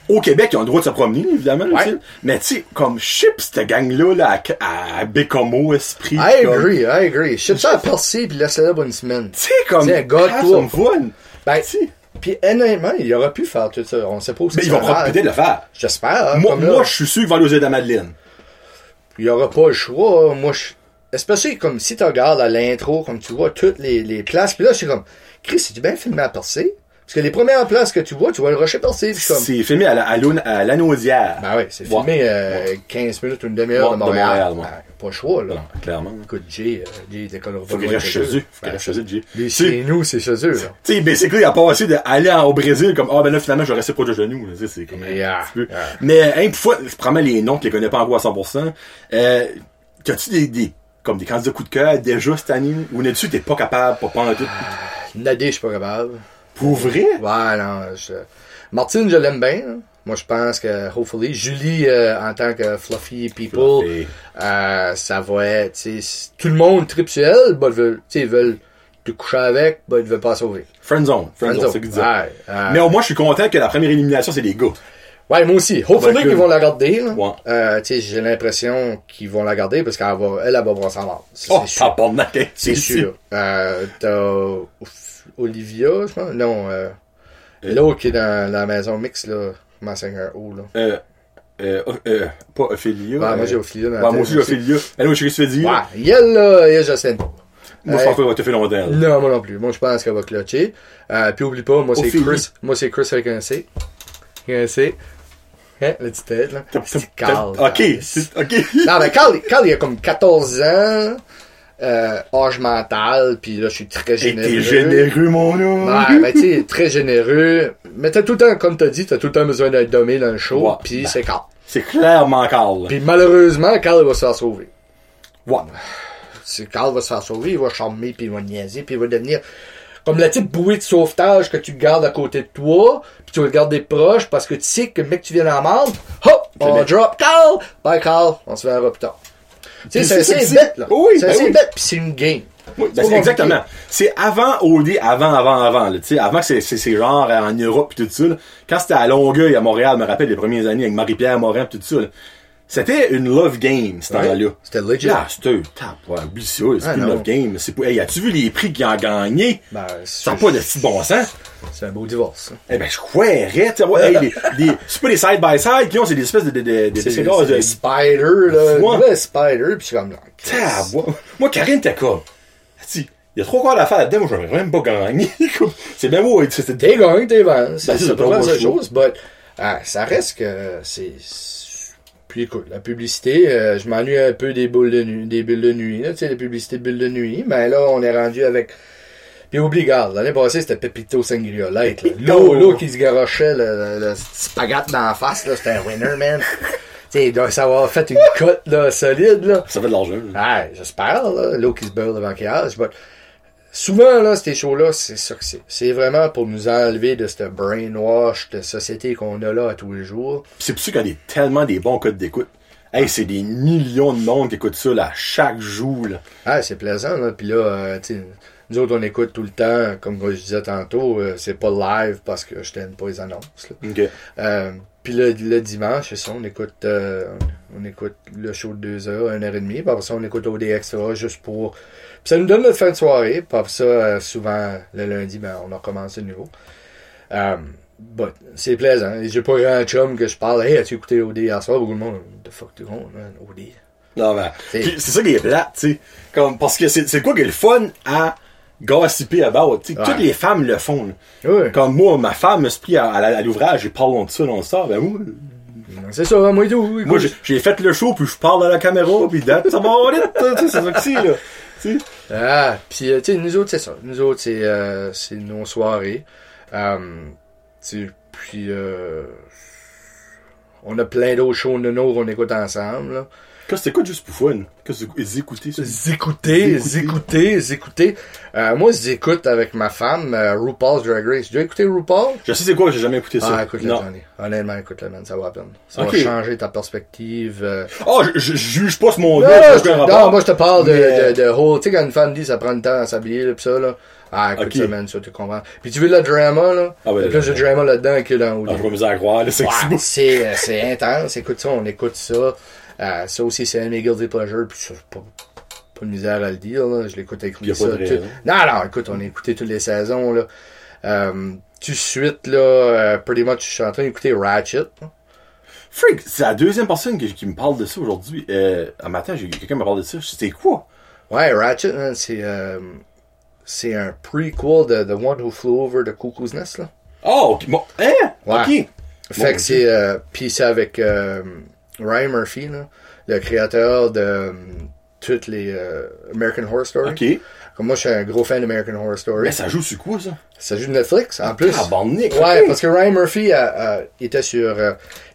au Québec, ils ont le droit de se promener, évidemment, Ouais. Mais tu sais, comme chip, cette gang-là, là, à, à Bécomo, Esprit. I comme- agree, I agree. Je ça à percer puis pour une semaine. Tu sais, comme, de have toi. fun. Ben, sais. puis honnêtement, il aurait pu faire tout ça. On sait pas où Mais ils vont peut-être le faire. J'espère. hein, Moi, moi, je suis sûr qu'ils vont aller aux îles de Madeleine. il y aura pas le choix. Moi, je... Especially comme si tu regardes à l'intro, comme tu vois toutes les, les places, puis là, c'est comme, Chris, c'est-tu bien filmé à percer? Parce que les premières places que tu vois, tu vois le rocher comme, C'est filmé à la- à à ben oui, c'est Ouais. filmé euh, 15 minutes ou une demi-heure Ouais, de de Montréal. Ouais. Ben, pas le choix, là. Non, clairement. Écoute, Jay, euh, Jay décollera pas Faut qu'il reste de chez eux. Faut qu'il reste chez eux, Jay. chez nous, c'est chez eux, là. Tu sais, basically, il a passé d'aller au Brésil comme, ah, ben là, finalement, je vais rester proche de genoux. C'est comme, Yeah, un petit peu. yeah. Mais, hein, pour fois, je prends les noms, tu les connais pas encore à 100%. Euh, t'as-tu des, des, comme des candidats coup de cœur déjà cette année? Ou n'es-tu t'es pas capable, pas pas en tout? Nader, je suis pas capable. Pour vrai? Ouais, non, je... Martine, je l'aime bien. hein. Moi, je pense que, hopefully, Julie, euh, en tant que fluffy people, Fluffy. euh, ça va être, tout le monde tripe sur elle, bah, ils veulent, ils veulent te coucher avec, bah, ils veulent pas sauver. Friendzone. Friendzone, c'est ce. Ouais, euh, Mais au moins, je suis content que la première élimination, c'est des gars. ouais, moi aussi. Hopefully qu'ils vont la garder, là. Ouais. Euh, j'ai l'impression qu'ils vont la garder parce qu'elle va, elle, elle va voir sa mort. Ça, Oh, c'est sûr. hein, C'est sûr. Euh, t'as Olivia, je pense. Non, euh, Euh. l'autre qui est dans la maison mixte, là. Un O, là? Euh, euh, euh, pas Ophélia. Ouais, moi, euh, j'ai Ophélia dans la Ouais, moi tête aussi, j'ai Ophélia. Elle, moi, je fais dire. Ouais, elle, là, elle, je sais pas. Moi, je Euh, pense pas qu'elle va te faire longtemps. Non, moi non plus. Moi, je pense qu'elle va clutcher. Euh, puis oublie pas, moi, c'est. Chris. Moi, c'est Chris avec un C. Avec un C. Hein, la petite tête, là. C'est Carl. Ok, ok. Non, mais Carl, Carl, il a comme 14 ans, euh, âge mental, puis là, je suis très Et généreux. t'es généreux, mon homme. Ouais, mais tu sais, très généreux. Mais t'as tout le temps, comme t'as dit, t'as tout le temps besoin d'être dommé dans le show, Ouais. puis Ben. c'est Carl. C'est clairement Carl. Puis malheureusement, Carl va se faire sauver. Ouais. Carl va se faire sauver, il va charmer, puis il va niaiser, puis il va devenir comme la petite bouée de sauvetage que tu gardes à côté de toi, puis tu vas le garder proche parce que tu sais que le mec tu viens en marde, hop, on drop Carl, bye Carl, on se verra plus tard. Tu sais, Puis c'est bête, là. oui, c'est ben oui. bête, puis c'est une game. Oui, ben, exactement. C'est avant OD, avant, avant, avant. Là, tu sais, avant que c'est, genre euh, en Europe pis tout ça. là. Quand c'était à Longueuil, à Montréal, je me rappelle les premières années avec Marie-Pierre Morin pis tout ça. C'était une love game, ce temps-là. C'était legit. Là, c'était, tap, ouais, oublie ça, c'est Ah, plus une love game. C'est pas, hey, as-tu vu les prix qu'il a gagné? Ben, Ça n'a pas de petit bon sens. C'est un beau divorce. Eh ben, je croirais, tu vois, hey, les, les- c'est pas des side-by-side qui ont, c'est des espèces de, de, de, de, C'est c'est de, des spider, là. Ouais. Ouais. spider, puis je suis comme. Tab, moi, moi, Karine, t'es comme, si, il y a trop quoi à faire là-dedans, moi, j'aurais même pas gagné. C'est bien beau, c'était T'es gagné, t'es vendu. C'est Ben, c'est c'est pas la chose, but, ah, ça reste que c'est. Puis écoute, la publicité, euh, je m'ennuie un peu des boules de nuit, des bulles de nuit, là, tu sais, les publicités de bulles de nuit, mais là, on est rendu avec. Puis oublie, garde, l'année passée, c'était Pepito Sangria Light, là. L'eau, l'eau qui se garochait, le, le, le spaghette dans la face, là, c'était un winner, man. tu sais, il doit savoir fait une cote, là, solide, là. Ça fait de l'argent. là. Ah, j'espère, là, l'eau qui se beurre devant maquillage. but Souvent, là, ces shows-là, c'est ça que c'est. C'est vraiment pour nous enlever de ce brainwash de société qu'on a là à tous les jours. C'est pour ça qu'il y a tellement des bons codes d'écoute. Hey, c'est des millions de monde qui écoutent ça, là, chaque jour, là. Ah, c'est plaisant, là. Puis là, euh, tu sais, nous autres, on écoute tout le temps, comme je disais tantôt, euh, c'est pas live parce que je t'aime pas les annonces, là. OK. Euh, puis le, le dimanche, c'est ça, on écoute, euh, on écoute le show de deux heures, une heure et demie. Puis après ça, on écoute OD Extra juste pour... Ça nous donne notre fin de soirée. Puis ça, euh, souvent, le lundi, ben, on a recommencé de nouveau. But, c'est plaisant. J'ai pas grand chum que je parle. Hey, as-tu écouté OD hier soir? Beaucoup de monde, the fuck tu comptes, man, OD. Non, mais, C'est- ça qui est plate, tu sais. Comme, parce que c'est, quoi qui est le fun à gossiper about, tu sais. Ouais. Toutes les femmes le font. Oui, Comme moi, ma femme me se prie à, à la- à l'ouvrage et parlons de ça non-stop. Ben, moi, c'est ça, moi et tout. moi, j'ai, fait le show, puis je parle à la caméra, puis about it, tu sais, c'est ça que c'est, là. Ah, puis euh, tu sais, nous autres, c'est ça. Nous autres, c'est euh, nos soirées. Sais, puis euh, on a plein d'autres shows de nous qu'on écoute ensemble. Là. Qu'est-ce que t'écoutes juste pour fun? Qu'est-ce que écoutez? Écoutez, écoutez, écoutez. Euh, moi, j'écoute avec ma femme euh, RuPaul's Drag Race. Tu as écouté RuPaul? Je sais c'est quoi, j'ai jamais écouté ça. Ah, écoute-le, non. Johnny. Honnêtement, écoute-le, man. Ça va à peine. Ça va changer ta perspective. euh, Oh, je, je, je juge pas ce monde Non, là je te- non, moi je te parle de, Mais- de, de whole, tu sais quand une femme dit ça prend du temps à s'habiller là, pis ça là. Ah écoute Ok. ça man, ça tu comprends. Puis tu veux le drama là, Ah ouais, il y a plus de le- drama là-dedans que dans Ah, j'ai pas misère à croire, là, c'est euh, c'est intense, écoute ça, on écoute ça. Euh, ça aussi c'est un de mes guilty pleasures, puis ça, pas, pas de misère à le dire là, je l'écoute écouter Y a pas ça. de tout-. Non non, écoute, on a écouté toutes les saisons là. Euh, tout de suite là, euh, pretty much je suis en train d'écouter Ratchet. Freak, c'est la deuxième personne qui, qui me parle de ça aujourd'hui. Euh, un matin, j'ai quelqu'un me parle de ça. C'est quoi? Ouais, Ratchet, c'est euh, c'est un prequel de The One Who Flew Over the Cuckoo's Nest, là. Oh, ok, bon, hein? Ouais. Ok. Fait que c'est... Euh, Puis c'est avec Ryan Murphy, là, le créateur de euh, toutes les euh, American Horror Story. Ok. Comme moi, je suis un gros fan d'American Horror Story. Mais ça joue sur quoi, ça? Ça joue de Netflix, en plus. Ah, bon, Nick. Ouais, parce que Ryan Murphy euh, euh, était sur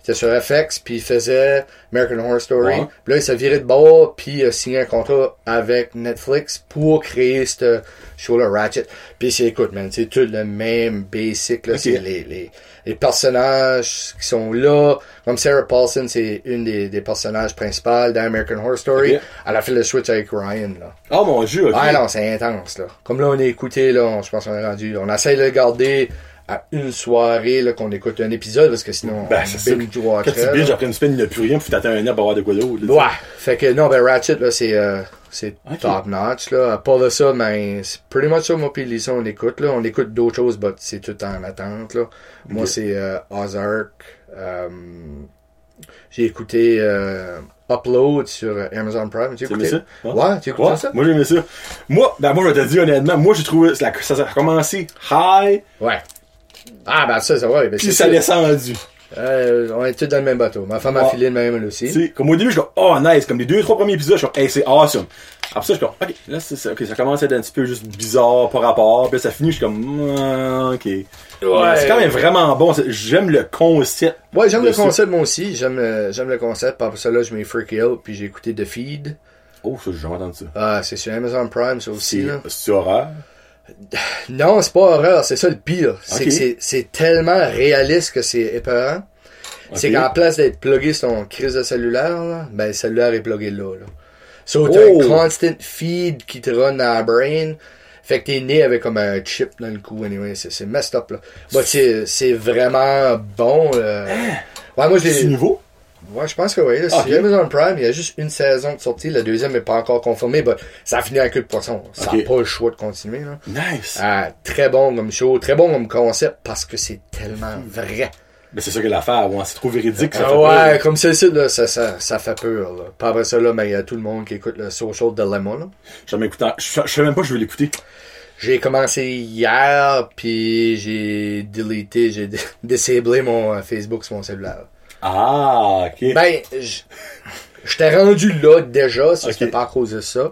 euh, était sur FX puis il faisait American Horror Story. Ouais. Puis là il s'est viré de bord puis il a signé un contrat avec Netflix pour créer ce show là Ratchet. Puis c'est écoute man, c'est tout le même basic là, c'est les, les les personnages qui sont là. Comme Sarah Paulson, c'est une des, des personnages principaux d'American Horror Story. Elle a fait le switch avec Ryan là. Oh, mon dieu, ok. Ah non, c'est intense, là. Comme là, on a écouté, là, on- je pense qu'on est rendu, on essaye de le garder à une soirée, là, qu'on écoute un épisode, parce que sinon, Ben, on binge Quand watcherait, tu binges là. après une semaine, il n'y a plus rien, puis t'attends un an pour avoir de quoi d'autre. là, Ouais. Fait que, non, ben, Ratchet, là, c'est, euh, c'est top notch, là. À part de ça, ben, c'est pretty much ça, moi, pis Lisa, on écoute, là. On écoute d'autres choses, but c'est tout en attente, là. Moi, c'est, euh, Ozark, euh, j'ai écouté, euh, Upload sur Amazon Prime. Tu écouté? ça? Ouais, tu écouté Ouais, ça? moi j'aimais ça. Moi, ben moi je vais te dire honnêtement, moi j'ai trouvé ça, ça a commencé high, Ouais. Ah, ben ça, ça va. Ben, puis ça descendu. Euh, on est tous dans le même bateau. Ma femme a filé le même aussi. Comme au début, je suis comme, oh nice, comme les deux, trois premiers épisodes, je suis comme, hey, c'est awesome. Après ça, je suis comme, ok, là, c'est ça, ok, ça commence à être un petit peu juste bizarre par rapport, puis là, ça finit, je suis comme, ah, ok. C'est quand même vraiment bon, j'aime le concept. Ouais, j'aime le concept moi aussi. J'aime euh, j'aime le concept. Par ça là, je m'ai freaké out puis j'ai écouté The Feed. Oh, ça, j'ai jamais entendu ça. Ah, c'est sur Amazon Prime ça aussi c'est horreur. Non, c'est pas horreur, c'est ça le pire. C'est que tellement réaliste que c'est épeurant. C'est qu'en place d'être plugué sur ton crise de cellulaire, là, ben le cellulaire est plugué là. là. So t'as Oh. un constant feed qui te run dans la brain. Fait que t'es né avec comme un chip dans le cou, anyway. C'est messed up, là. But c'est vraiment bon. euh. Ouais, moi, je C'est l'ai... nouveau? Ouais, je pense que oui. là, Ah, C'est ok. Amazon Prime, il y a juste une saison de sortie. La deuxième n'est pas encore confirmée, mais ça a fini avec le poisson. Ça n'a pas le choix de continuer. Là. Nice. Ah, très bon comme show, très bon comme concept parce que c'est tellement vrai. Ben, c'est ça que l'affaire, ouais. C'est trop véridique, ça Ah fait ouais, peur. comme celle-ci, là, ça, ça, ça fait peur. Là. Pas après ça, là, mais il y a tout le monde qui écoute le Social Dilemma. Là. J'ai jamais écouté. Je je sais même pas que je vais l'écouter. J'ai commencé hier, puis j'ai deleté, j'ai désablé mon euh, Facebook sur mon cellulaire. Ah, ok. Ben, j'étais rendu là déjà, si c'était pas à cause de ça.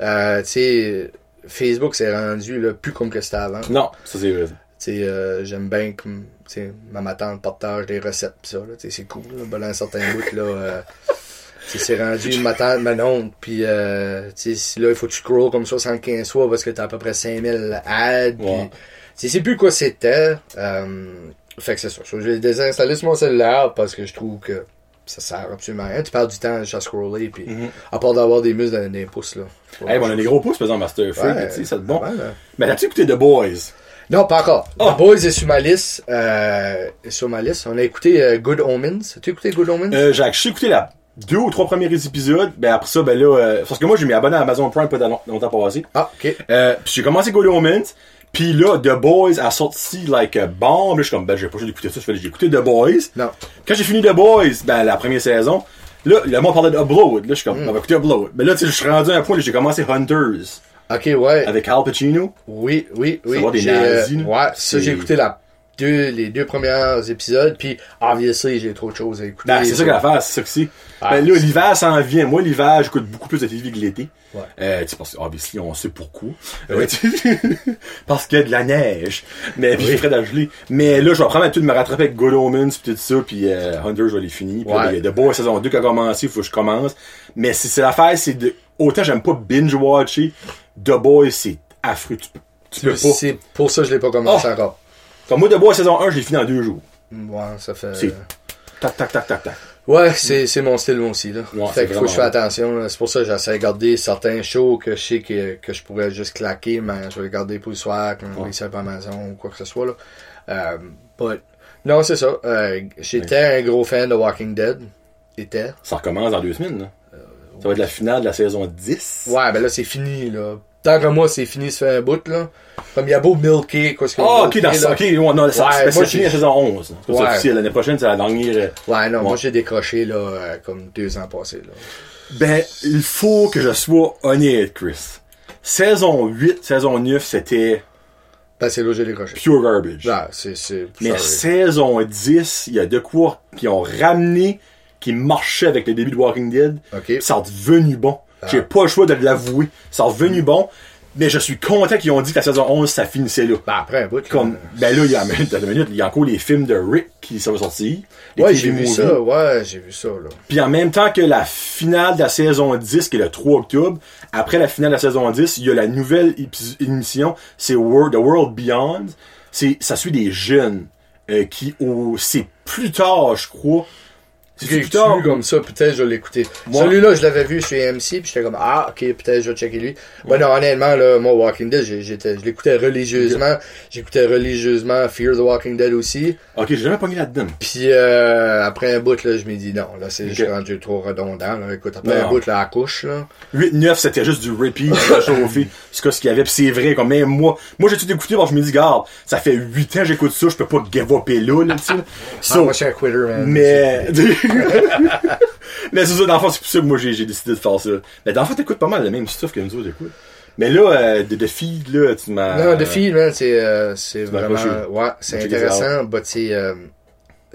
Euh, tu sais, Facebook s'est rendu là, plus comme que c'était avant. Tu Non, ça c'est vrai. sais, euh, j'aime bien comme, tu sais, ma tante partage des recettes pis ça, là, tu sais, c'est cool, là, ben, dans un certain bout, là, euh, tu sais, c'est rendu ma tante, ma oncle, pis euh, tu sais, si là, il faut que tu scrolls comme 75 fois parce que t'as à peu près 5000 ads, tu sais, c'est plus quoi c'était, euh, fait que c'est ça. So, J'ai désinstallé sur mon cellulaire parce que je trouve que ça sert absolument à rien. Tu perds du temps à scroller, puis à part d'avoir des muscles dans les pouces, là. Hey, bon, on a des gros pouces, par exemple, Master Freak, Ouais. tu sais, c'est bon. Là. Mais t'as-tu écouté The Boys? Non, pas encore. Ah. The Boys est sur ma liste. Euh, sur ma liste. On a écouté euh, Good Omens. As-tu écouté Good Omens? Euh, j'ai écouté la deux ou trois premiers épisodes. Ben après ça, ben là, euh, parce que moi j'ai mis abonné à Amazon Prime pas longtemps passé. Ah, ok. Euh, puis j'ai commencé Go Omens. Puis là, The Boys a sorti like a bomb. Là, je suis comme, ben j'ai pas juste écouté ça. J'ai écouté The Boys. Non. Quand j'ai fini The Boys, ben la première saison, là, le monde parlait d'Upload. Là, je suis comme, on va écouter Upload. Mais là, tu sais, je suis rendu à un point où j'ai commencé Hunters Ok, ouais. avec Al Pacino. Oui, oui, oui. Savoir des nazis, euh, là. ouais, ça, C'est- j'ai écouté la deux, les deux premiers épisodes. Puis, obviously, j'ai trop de choses à écouter. Ben, c'est ça que l'affaire, c'est ça que c'est. Ah, ben là, l'hiver s'en vient. Moi, l'hiver, j'écoute beaucoup plus de TV que l'été. Ouais. Euh, tu que, obviously, on sait pourquoi. Tu- parce qu'il y a de la neige. Mais, puis, de la gelée. Mais là, je vais prendre tout de me rattraper avec Good Omens, pis tout ça, puis euh, Hunter, je vais les finir. Puis Ouais. ben, il y a The Boys saison 2 qui a commencé, il faut que je commence. Mais c'est c'est l'affaire, c'est de, autant j'aime pas binge-watcher, The Boys, c'est affreux. Tu, peux- tu peux pas. C'est pour ça que je l'ai pas commencé Oh. encore. Comme moi, The Boys saison 1, je l'ai fini en deux jours. Ouais, ça fait. C'est- Tac, tac, tac, tac, tac. Ouais, c'est, c'est mon style, moi aussi, là. Ouais, fait qu'il faut que je fasse attention. C'est pour ça que j'essaie de garder certains shows que je sais que, que je pourrais juste claquer, mais je vais les garder pour le soir, on Ouais. est sur Amazon ou quoi que ce soit, là. Euh, but, non, c'est ça. Euh, j'étais un gros fan de Walking Dead. Était. Ça recommence dans deux semaines, là. Ça va être la finale de la saison 10. Ouais, ben là, c'est fini, là. Tant que moi, c'est fini, ça fait un bout, là. Comme il y a beau milker, quoi ce qu'on Ah, ok, dans ça, ok, ouais, non, ça, Ouais, c'est fini la saison 11. C'est Ouais. officiel. L'année prochaine, c'est la dernière. euh, Ouais, non, moi, j'ai décroché, là, euh, comme deux ans passés, là. Ben, il faut que je sois honnête, Chris. Saison 8, saison 9, c'était Ben, c'est là que j'ai décroché. pure garbage. Ouais, c'est, c'est, Mais saison 10, il y a de quoi qui ont ramené, qui marchait avec le début de Walking Dead. Ok. Ça a devenu bon. Ah. J'ai pas le choix de l'avouer. Ça a devenu bon. Mais je suis content qu'ils ont dit que la saison 11, ça finissait là. Ben, après un bout. Comme, ben là, il y a, dans deux minutes, il y a encore les films de Rick qui sont sortis. Ouais, j'ai vu ça, ouais, j'ai vu ça, là. Puis en même temps que la finale de la saison 10, qui est le 3 octobre, après la finale de la saison 10, il y a la nouvelle émission, c'est World, The World Beyond. C'est, ça suit des jeunes euh, qui, au, c'est plus tard, je crois. C'est plus tard. comme ça, peut-être je. Moi- Celui-là, je l'avais vu sur AMC, puis j'étais comme, ah, ok, peut-être je vais checker lui. Ouais, non, honnêtement, là, moi, Walking Dead, j'étais, je l'écoutais religieusement. J'écoutais religieusement Fear the Walking Dead aussi. Ok, j'ai jamais pogné là-dedans. Puis euh, après un bout, là, je me dis, non, là, c'est Ok. juste rendu trop redondant, là. Écoute, après Non. un bout, là, à couche, là. 8-9, c'était juste du repeat, chauffé. C'est quoi ce qu'il y avait, pis c'est vrai, comme même moi. Moi, j'ai tout écouté, que je me dis, garde, ça fait 8 ans que j'écoute ça, je peux pas give upper là, là, tu sais. Ah, moi, je suis un quitter, man. Mais. mais c'est ça, dans le fond, c'est pour ça que moi j'ai décidé de faire ça. Mais dans le fond, t'écoutes pas mal le même stuff que nous autres. Mais là, euh, de, de feed, là, tu m'as. Non, The Feed, man, c'est, euh, c'est vraiment, ouais, c'est intéressant, but c'est, euh,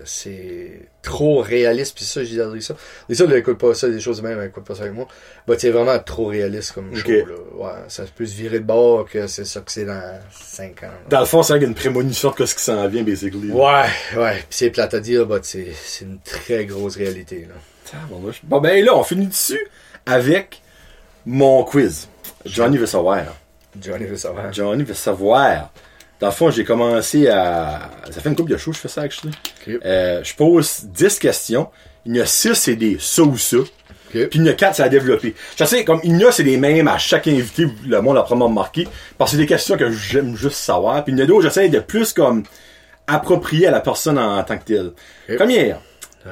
c'est trop réaliste, puis ça, j'ai dit ça. Les autres, ils écoutent pas ça, des choses même, ils écoutent pas ça avec moi. But c'est vraiment trop réaliste comme Ok. show, là. Ouais, ça peut se virer de bord que c'est ça que c'est dans 5 ans. là. Dans le fond, c'est une prémonition de ce qui s'en vient, basically. Ouais, ouais, pis c'est plate à dire, but c'est, une très grosse réalité, là. Bon, ben là, on finit dessus avec mon quiz. Johnny veut savoir. Johnny veut savoir. Johnny veut savoir. Dans le fond, j'ai commencé à. Ça fait une couple de shows, que je fais ça, actually. Ok. Euh, je pose 10 questions. Il y en a 6, c'est des ça ou ça. Puis il y en a 4, c'est à développer. Je sais, comme il y en a, c'est les mêmes à chaque invité, le monde a probablement remarqué. Parce que c'est des questions que j'aime juste savoir. Puis il y en a d'autres, j'essaie de plus comme approprier à la personne en, tant que telle. Première.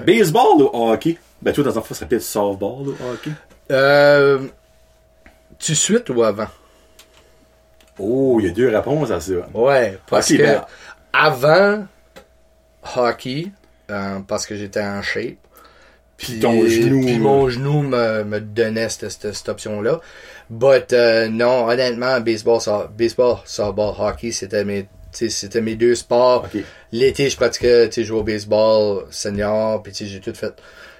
Baseball ou hockey? Ben, toi, dans un fond, ça serait peut-être softball, là, hockey. Euh, tu suite ou avant? Oh, il y a deux réponses à ça. Ouais, parce que ben- avant hockey, euh, parce que j'étais en shape. Puis ton genou, Puis mon genou me, me donnait cette, cette, cette option-là. But euh, non, honnêtement, baseball, so- baseball, softball, hockey, c'était mes, c'était mes deux sports. L'été, je pratiquais, tu sais, jouer au baseball senior, puis j'ai tout fait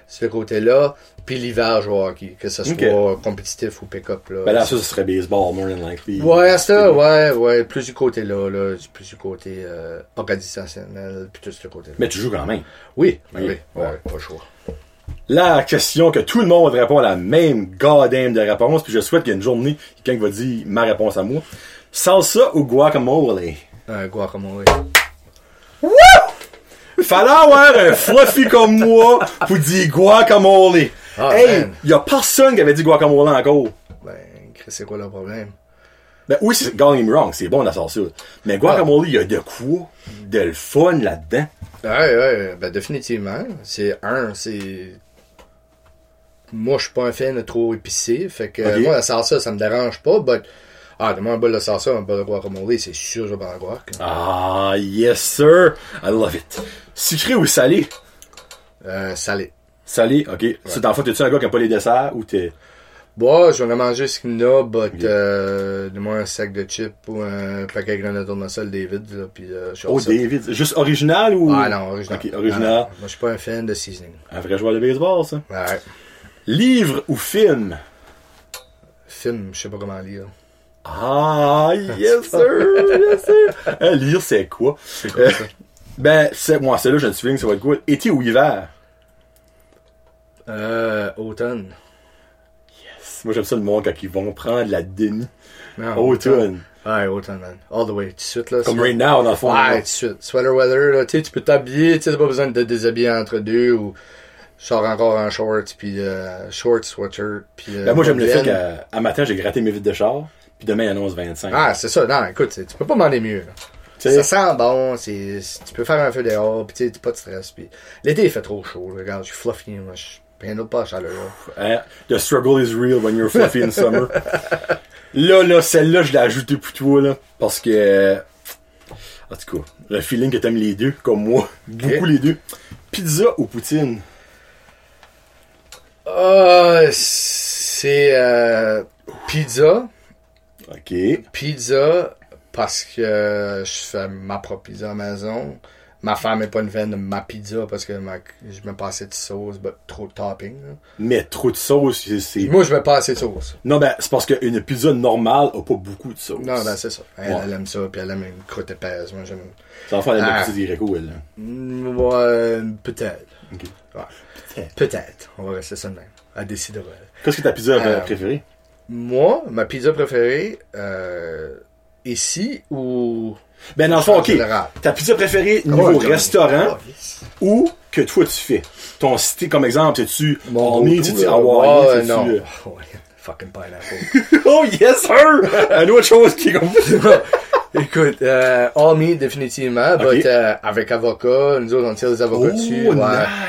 ce côté-là. Puis l'hiver, je hockey, que ce soit compétitif ou pick-up. Là. Ben là, ça, ce serait baseball, more than likely. Ouais, ça, ouais, ouais, plus du côté là, là, plus du côté euh, organisationnel, puis tout ce côté-là. Mais tu joues quand même. Oui, Oui. oui, ouais, pas le choix. La question que tout le monde répond à la même goddamn de réponse, puis je souhaite qu'il y ait une journée, quelqu'un qui va dire ma réponse à moi. Salsa ou guacamole? Un guacamole. Fallait avoir un fluffy comme moi pour dire guacamole. Ah, hey, man. y a personne qui avait dit guacamole encore. Ben, c'est quoi le problème? Ben oui, c'est, me wrong, c'est bon la salsa. Mais guacamole, y a de quoi? De le fun là-dedans. Ouais, ouais, ben définitivement. C'est un, c'est. Moi, je suis pas un fan de trop épicé, fait que moi, la salsa, ça me dérange pas, but. Ah, donne-moi un bol de salsa, un bol de guacamole, c'est sûr, je vais un guac. Ah, yes sir. I love it. Sucré ou salé? Euh, salé. Salé, ok. C'est dans le fond, t'es-tu un gars qui a pas les desserts ou t'es... Bon, j'en ai mangé ce qu'il y a, but euh, donne-moi un sac de chips ou un paquet de grenades tournesol David, là, puis euh, Oh. David. Juste original ou... Ah non, original. Ok, original. Ah, moi, je suis pas un fan de seasoning. Un vrai joueur de baseball, ça. Ouais. Livre ou film? Film, je sais pas comment lire. Ah, yes sir, yes sir. Euh, lire, c'est quoi? C'est quoi Euh, ça? ben, c'est, moi, celle-là, je ne souviens que ça va être quoi? Été ou hiver? Euh, automne. Moi, j'aime ça le monde quand ils vont prendre la déni. Non, Automne. Ouais, automne, man. All the way. Tout de suite, là. Comme right now, dans le fond. Ouais, tout de suite. Sweater weather, là. Tu sais, tu peux t'habiller, tu sais, t'as pas besoin de te déshabiller entre deux ou. Sors encore en shorts, puis euh, shorts, sweatshirt, puis. euh, Ben, moi, j'aime le fait qu'à à matin, j'ai gratté mes vitres de char, puis demain, il annonce 25. Ah, c'est ça. Non, écoute, tu peux pas demander mieux, là. Ça sent bon, tu peux faire un feu dehors, pis t'as pas de stress. Pis l'été, il fait trop chaud. là. Regarde, je suis fluffy, moi, je peine pas chaleur. hein, the struggle is real when you're fluffy in summer. là, là, celle-là, je l'ai ajoutée pour toi, là, parce que... euh, En tout cas, le feeling que t'aimes les deux, comme moi. Beaucoup les deux. Pizza ou poutine? Ah, c'est euh, pizza. Ok. Pizza, parce que je fais ma propre pizza à la maison. Ma femme est pas une fan de ma pizza parce que ma- je mets pas assez de sauce, but trop de topping. là. Mais trop de sauce, c'est... Moi, je mets pas assez de sauce. Non, ben, c'est parce qu'une pizza normale a pas beaucoup de sauce. Non, ben c'est ça. Elle, Ouais. elle aime ça, puis elle aime une croûte épaisse. Moi, j'aime. Ça va faire la Ah. pizza Greco, elle. là. Mm, Ouais, peut-être. Ouais. Peut-être. Peut-être. On va rester ça de même. Elle décidera. Qu'est-ce que ta pizza Euh, préférée? Moi, ma pizza préférée, euh, ici ou. Ben, dans le fond, ok. Ta pizza préférée niveau Ouais, restaurant Oh, ou que toi tu fais? Ton cité, comme exemple, c'est-tu c'est-tu. Hawaii, c'est-tu... non. euh, Ouais, fucking pineapple. Oh yes sir! Une autre chose qui est comme... Écoute, euh, all meat définitivement, but, euh, avec avocat, nous autres on tire des avocats Oh, dessus, ouais.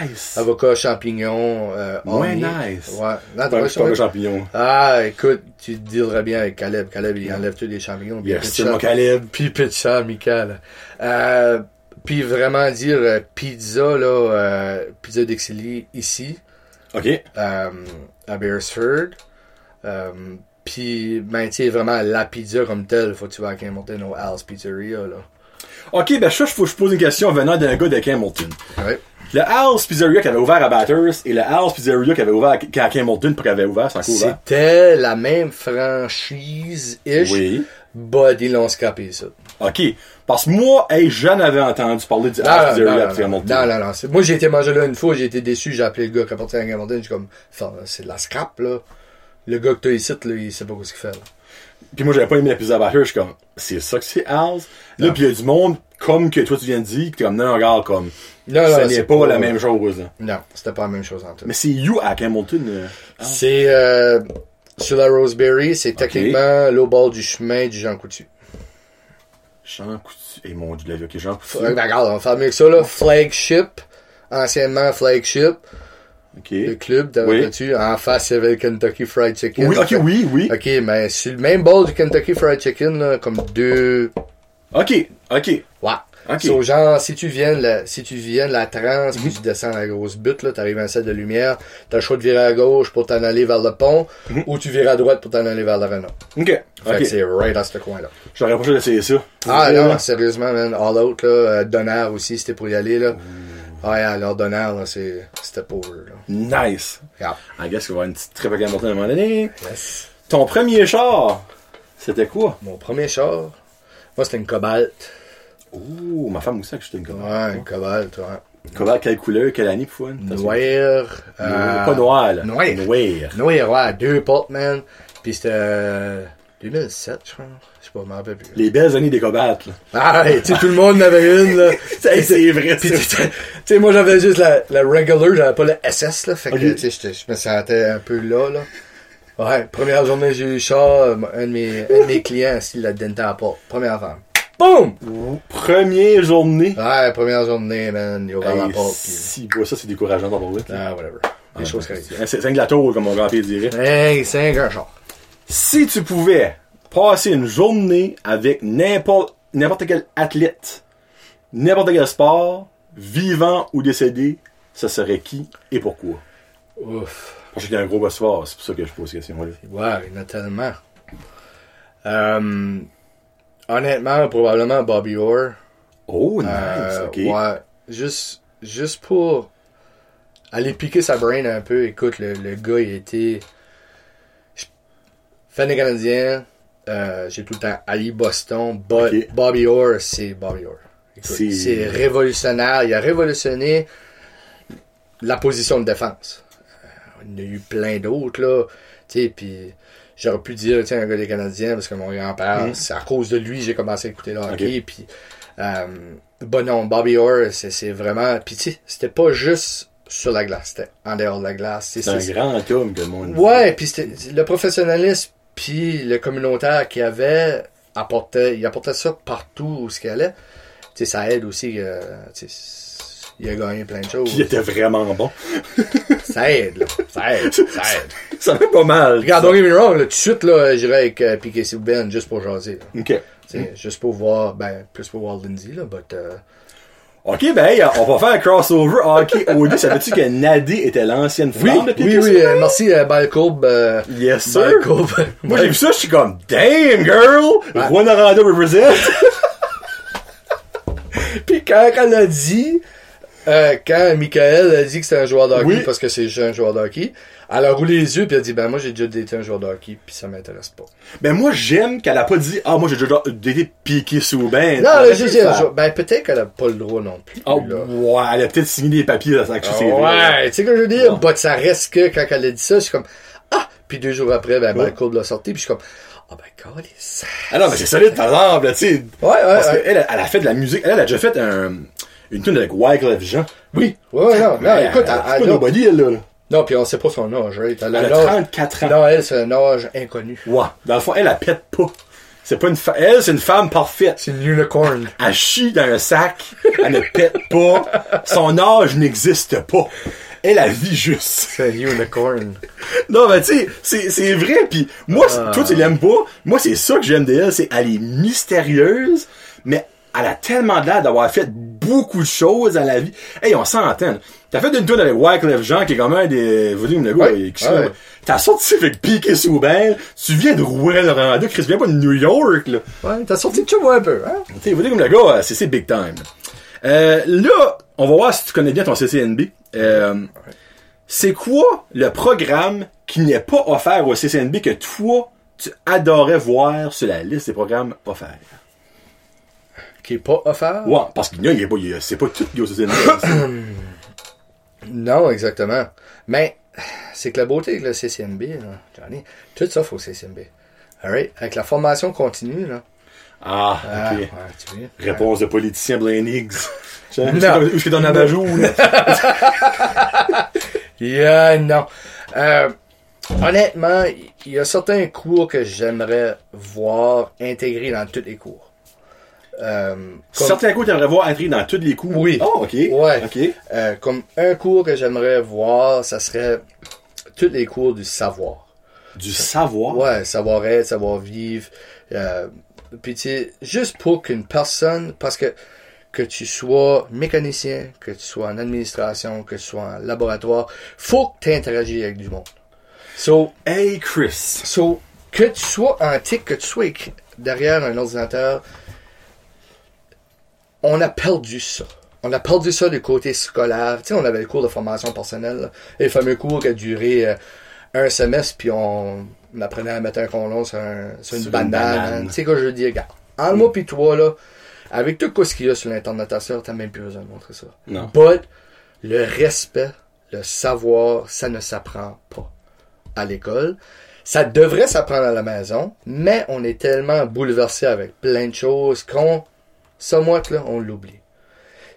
nice! Avocat, champignons, euh, all Ouais, nice. Ouais. Non, t'as Pas, de champignons. Ah, écoute, tu dealerais bien avec Caleb. Caleb, il enlève tous les champignons. il Yes, mon Caleb. Puis pizza, Michael. Euh, puis vraiment dire euh, pizza, là, euh, pizza d'Exili ici, Ok. euh, à Beresford. Puis, ben, tu sais, vraiment la pizza comme telle, faut que tu vas à Hamilton au Al's Pizzeria, là. Ok, ben ça, faut que je pose une question venant d'un gars de Hamilton. Ouais. Le Al's Pizzeria qui avait ouvert à Batters et le Al's Pizzeria qui avait ouvert à, à Hamilton pour qu'il avait ouvert, c'est. C'était la même franchise-ish, Oui. but ils l'ont scrapé, ça. Ok. Parce que moi, hey, j'en avais entendu parler du Al's Pizzeria non, à non, non, non, non, Moi, j'ai été manger là une fois, j'ai été déçu, j'ai appelé le gars qui apportait à Hamilton, j'ai comme, c'est de la scrap, là. Le gars que t'as ici, là, il sait pas ce qu'il fait, là. Puis moi, j'avais pas aimé la pizza Batters, je suis comme, c'est ça que c'est Al's? Là, pis il y a du monde, comme que toi tu viens de dire, pis t'es comme, non, regarde, comme, Non, non, n'est pas, la même chose. là. Non, c'était pas la même chose en tout. Mais c'est you à Hamilton. euh. C'est, euh, sur la Roseberry, c'est techniquement l'eau bord du chemin du Jean Coutu. Jean Coutu. Eh mon dieu, la vie, ok, Jean Coutu. Ben, regarde, on va faire mieux que ça, là. Flagship. Anciennement Flagship. Le club, Oui. t'as-tu? En face, il y avait le Kentucky Fried Chicken. Oui, ok, Fait- oui, oui. Ok, mais sur le même bol du Kentucky Fried Chicken, là, comme deux... Ok, ok. Ouais. So, genre, si tu viens la, si tu viens la trans, puis tu descends la grosse butte, là, t'arrives à un set de lumière, t'as le choix de virer à gauche pour t'en aller vers le pont, ou tu vires à droite pour t'en aller vers l'arena. Ok. Fait que c'est right à ce coin-là. J'aurais pas choisi d'essayer ça. Ah non, sérieusement, man, all out, là, euh, Donner aussi, c'était pour y aller, là. Yeah, alors Donner, là, c'est, c'était pour eux, là. Nice. Yeah. I guess qu'il va y avoir une petite trip à à un moment donné. Yes. Ton premier char, c'était quoi? Mon premier char, moi, c'était une Cobalt. Ouh, ma femme aussi a acheté une Cobalt. Ouais, une Cobalt, ouais. Cobalt, quelle couleur, quelle année pour Noir. euh, Pas noir, là. noir. Noir. Noir, ouais, deux portes, man. Puis c'était euh, 2007, je crois. Je sais pas, m'en rappelle plus. Les belles années des Cobalts, là. Ah, ouais, tu sais, tout le monde en avait une, là. C'est vrai, tu sais, moi, j'avais juste la, la regular, j'avais pas le SS, là. Fait que, tu sais, je me sentais un peu là, là. Ouais, première journée, j'ai eu le char, un de mes, un de mes clients, assis là-dedans à la porte. Première femme. Boum! Première journée. Ouais, première journée, man, il a ouvert la porte, pis... si, ouais, ça, c'est décourageant d'en parler. Ah, whatever. Des choses qui arrivent. C'est un gâteau, comme mon grand-père dirait. Hey, c'est un char. Si tu pouvais passer une journée avec n'importe n'importe quel athlète, n'importe quel sport, vivant ou décédé, ce serait qui et pourquoi? Ouf. Parce qu'il y a un gros boss fort, c'est pour ça que je pose cette question-là. Ouais, il y en a tellement. Euh, honnêtement, probablement Bobby Orr. Oh, nice, Euh, ok. Ouais, juste, juste pour aller piquer sa brain un peu. Écoute, le, le gars, il était fan des Canadiens. Euh, J'ai tout le temps Ali Boston. Bo-. Bobby Orr, c'est Bobby Orr. C'est- révolutionnaire. Il a révolutionné la position de défense. Euh, il y en a eu plein d'autres, là. Tu sais, puis j'aurais pu dire, tiens, un gars des Canadiens, parce que mon grand-père, c'est à cause de lui, j'ai commencé à écouter le hockey. Puis, euh, bon, non, Bobby Orr, c'est vraiment. Puis, tu sais, c'était pas juste sur la glace, c'était en dehors de la glace. C'est un grand homme que le monde. Ouais, puis c'était le professionnalisme puis le communautaire qu'il avait apportait, il apportait ça partout où ce qu'il allait. Tu sais, ça aide aussi. euh, il a gagné plein de choses. Qui était vraiment bon. Ça aide, là. Ça aide. Ça aide. Ça fait pas mal. Regarde, don't get me wrong, là, tout de suite, là, j'irais avec euh, Piquet Souben juste pour jaser. là. Ok. Juste pour voir, ben, plus pour voir Lindsay, là, but, euh, Ok, ben, hey, on va faire un crossover hockey OD. Savais-tu que Nadé était l'ancienne Oui, flamme de oui, Piquet oui, Souban? euh, merci, euh, Balcourbe. Euh, Yes, sir. Moi, j'ai vu ça, je suis comme, damn, girl! Juan Aranda represent! Puis quand elle a dit, euh, quand Michael a dit que c'était un joueur de hockey Oui. parce que c'est juste un joueur de hockey, elle a roulé les yeux puis elle a dit ben moi j'ai déjà été un joueur de hockey puis ça m'intéresse pas. Ben, moi, j'aime qu'elle a pas dit, ah, moi, j'ai déjà été piqué sous ben. Non, juste dit ben peut-être qu'elle a pas le droit non plus. Ah, là. ouais, elle a peut-être signé des papiers dans sa Ah, CV. ouais, tu sais ce que je veux dire, but ça reste que quand elle a dit ça, je suis comme ah, puis deux jours après ben Balcourbe l'a sorti puis je suis comme ah ben calice. Ah non, mais c'est solide, par exemple, tu sais. Ouais, ouais, Parce ouais. qu'elle, elle a fait de la musique. Elle, elle a déjà fait un, une tune avec Wyclef Jean. Oui, ouais, non, non, écoute, elle, elle- elle- nobody, elle, là. non, puis on sait pas son âge, right? Elle a Elle a l'âge- 34 ans. Non, elle, c'est un âge inconnu. Ouais. Dans le fond, elle, elle pète pas. C'est pas une fa- Elle, c'est une femme parfaite. C'est une unicorn. Elle chie dans un sac. Elle ne pète pas. Son âge n'existe pas. Elle, elle vit juste. C'est un unicorn. Non, mais tu sais, c'est, vrai. Puis moi, c'est- toi, tu l'aimes pas. Moi, c'est ça que j'aime d'elle. C'est elle est mystérieuse, mais elle a tellement l'air d'avoir fait beaucoup de choses dans la vie. Hey, on s'entend. T'as fait une tour avec Wyclef Jean, qui est quand même des... Vous dites, le gars, Ouais, ouais. T'as sorti avec Piqué Souben. Tu viens de Rouen-Noranda. Chris, viens pas de New York, là. Ouais, t'as sorti de chevaux un peu, hein? Tu sais, vous dites comme le gars, euh, c'est c'est big time. Euh, là, on va voir si tu connais bien ton CCNB. Euh, c'est quoi le programme qui n'est pas offert au CCNB que toi, tu adorais voir sur la liste des programmes offerts? Qui est pas offert? Ouais, parce qu'il y a, pas, c'est pas tout au CCNB. Non, exactement. Mais, c'est que la beauté avec le CCNB, là, Johnny, tout ça faut au CCNB. Alright? Avec la formation continue, là. ah, Ah, ok. ouais, tu vois. Réponse de politicien Blaine Higgs. Non. Où est-ce que t'en as bajou, là? Yeah, non. Euh, honnêtement, il y a certains cours que j'aimerais voir intégrés dans tous les cours. Euh, comme, Certains coups, t'aimerais voir entrer dans tous les coups. Oui. Oh, ok. Ouais. Ok. euh, comme un cours que j'aimerais voir, ça serait tous les cours du savoir. Du savoir? Ouais, savoir-être, savoir-vivre. Euh, puis tu sais, juste pour qu'une personne, parce que que tu sois mécanicien, que tu sois en administration, que tu sois en laboratoire, faut que tu interagisses avec du monde. So, Hey, Chris. So, que tu sois en TIC, que tu sois derrière un ordinateur, on a perdu ça. On a perdu ça du côté scolaire. Tu sais, on avait le cours de formation personnelle, là. les fameux cours qui a duré euh, un semestre, puis on, on apprenait à mettre un condom sur, un- sur une Sur banane. Tu sais, quoi je dire, regarde, en moi puis toi, là, avec tout ce qu'il y a sur l'Internet à ça, t'as même plus besoin de montrer ça. Non. But, le respect, le savoir, ça ne s'apprend pas à l'école. Ça devrait s'apprendre à la maison, mais on est tellement bouleversé avec plein de choses qu'on, somewhat, là, on l'oublie.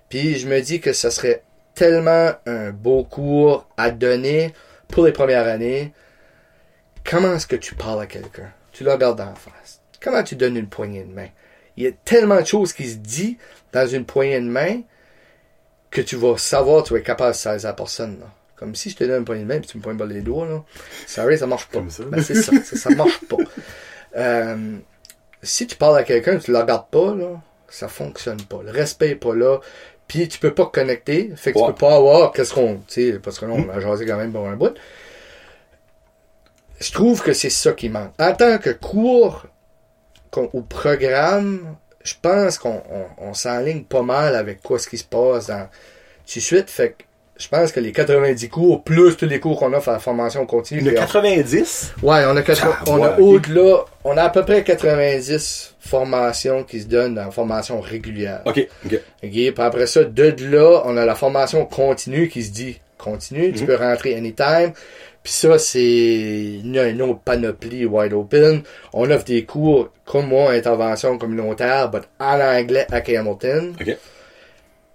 Puis je me dis que ce serait tellement un beau cours à donner pour les premières années. Comment est-ce que tu parles à quelqu'un? Tu le regardes en face. Comment tu donnes une poignée de main? Il y a tellement de choses qui se disent dans une poignée de main que tu vas savoir, tu vas être capable de saisir la personne. Là. Comme si je te donne une poignée de main et tu me poignes pas les doigts. Là. Sorry, ça marche pas. Comme ça. Ben, c'est ça, ça, ça marche pas. Euh, si tu parles à quelqu'un, tu le regardes pas, là, ça fonctionne pas. Le respect est pas là. Puis tu peux pas connecter. Fait que Ouais. tu peux pas avoir qu'est-ce qu'on. Tu sais, parce que là, on a jasé quand même pour un bout. Je trouve que c'est ça qui manque. En tant que cours ou programme, je pense qu'on on, on s'enligne pas mal avec quoi ce qui se passe dans tout de suite. Fait que je pense que les 90 cours, plus tous les cours qu'on offre à la formation continue. Le puis on- 90. Ouais, on a, Ah, on a ouais, au-delà, on a à peu près 90 formations qui se donnent en formation régulière. Ok. Ok. OK? Puis après ça, de là, on a la formation continue qui se dit continue, tu peux rentrer anytime. Puis ça, c'est une autre panoplie wide open. On offre des cours comme moi, intervention communautaire, but en anglais à Hamilton. Ok.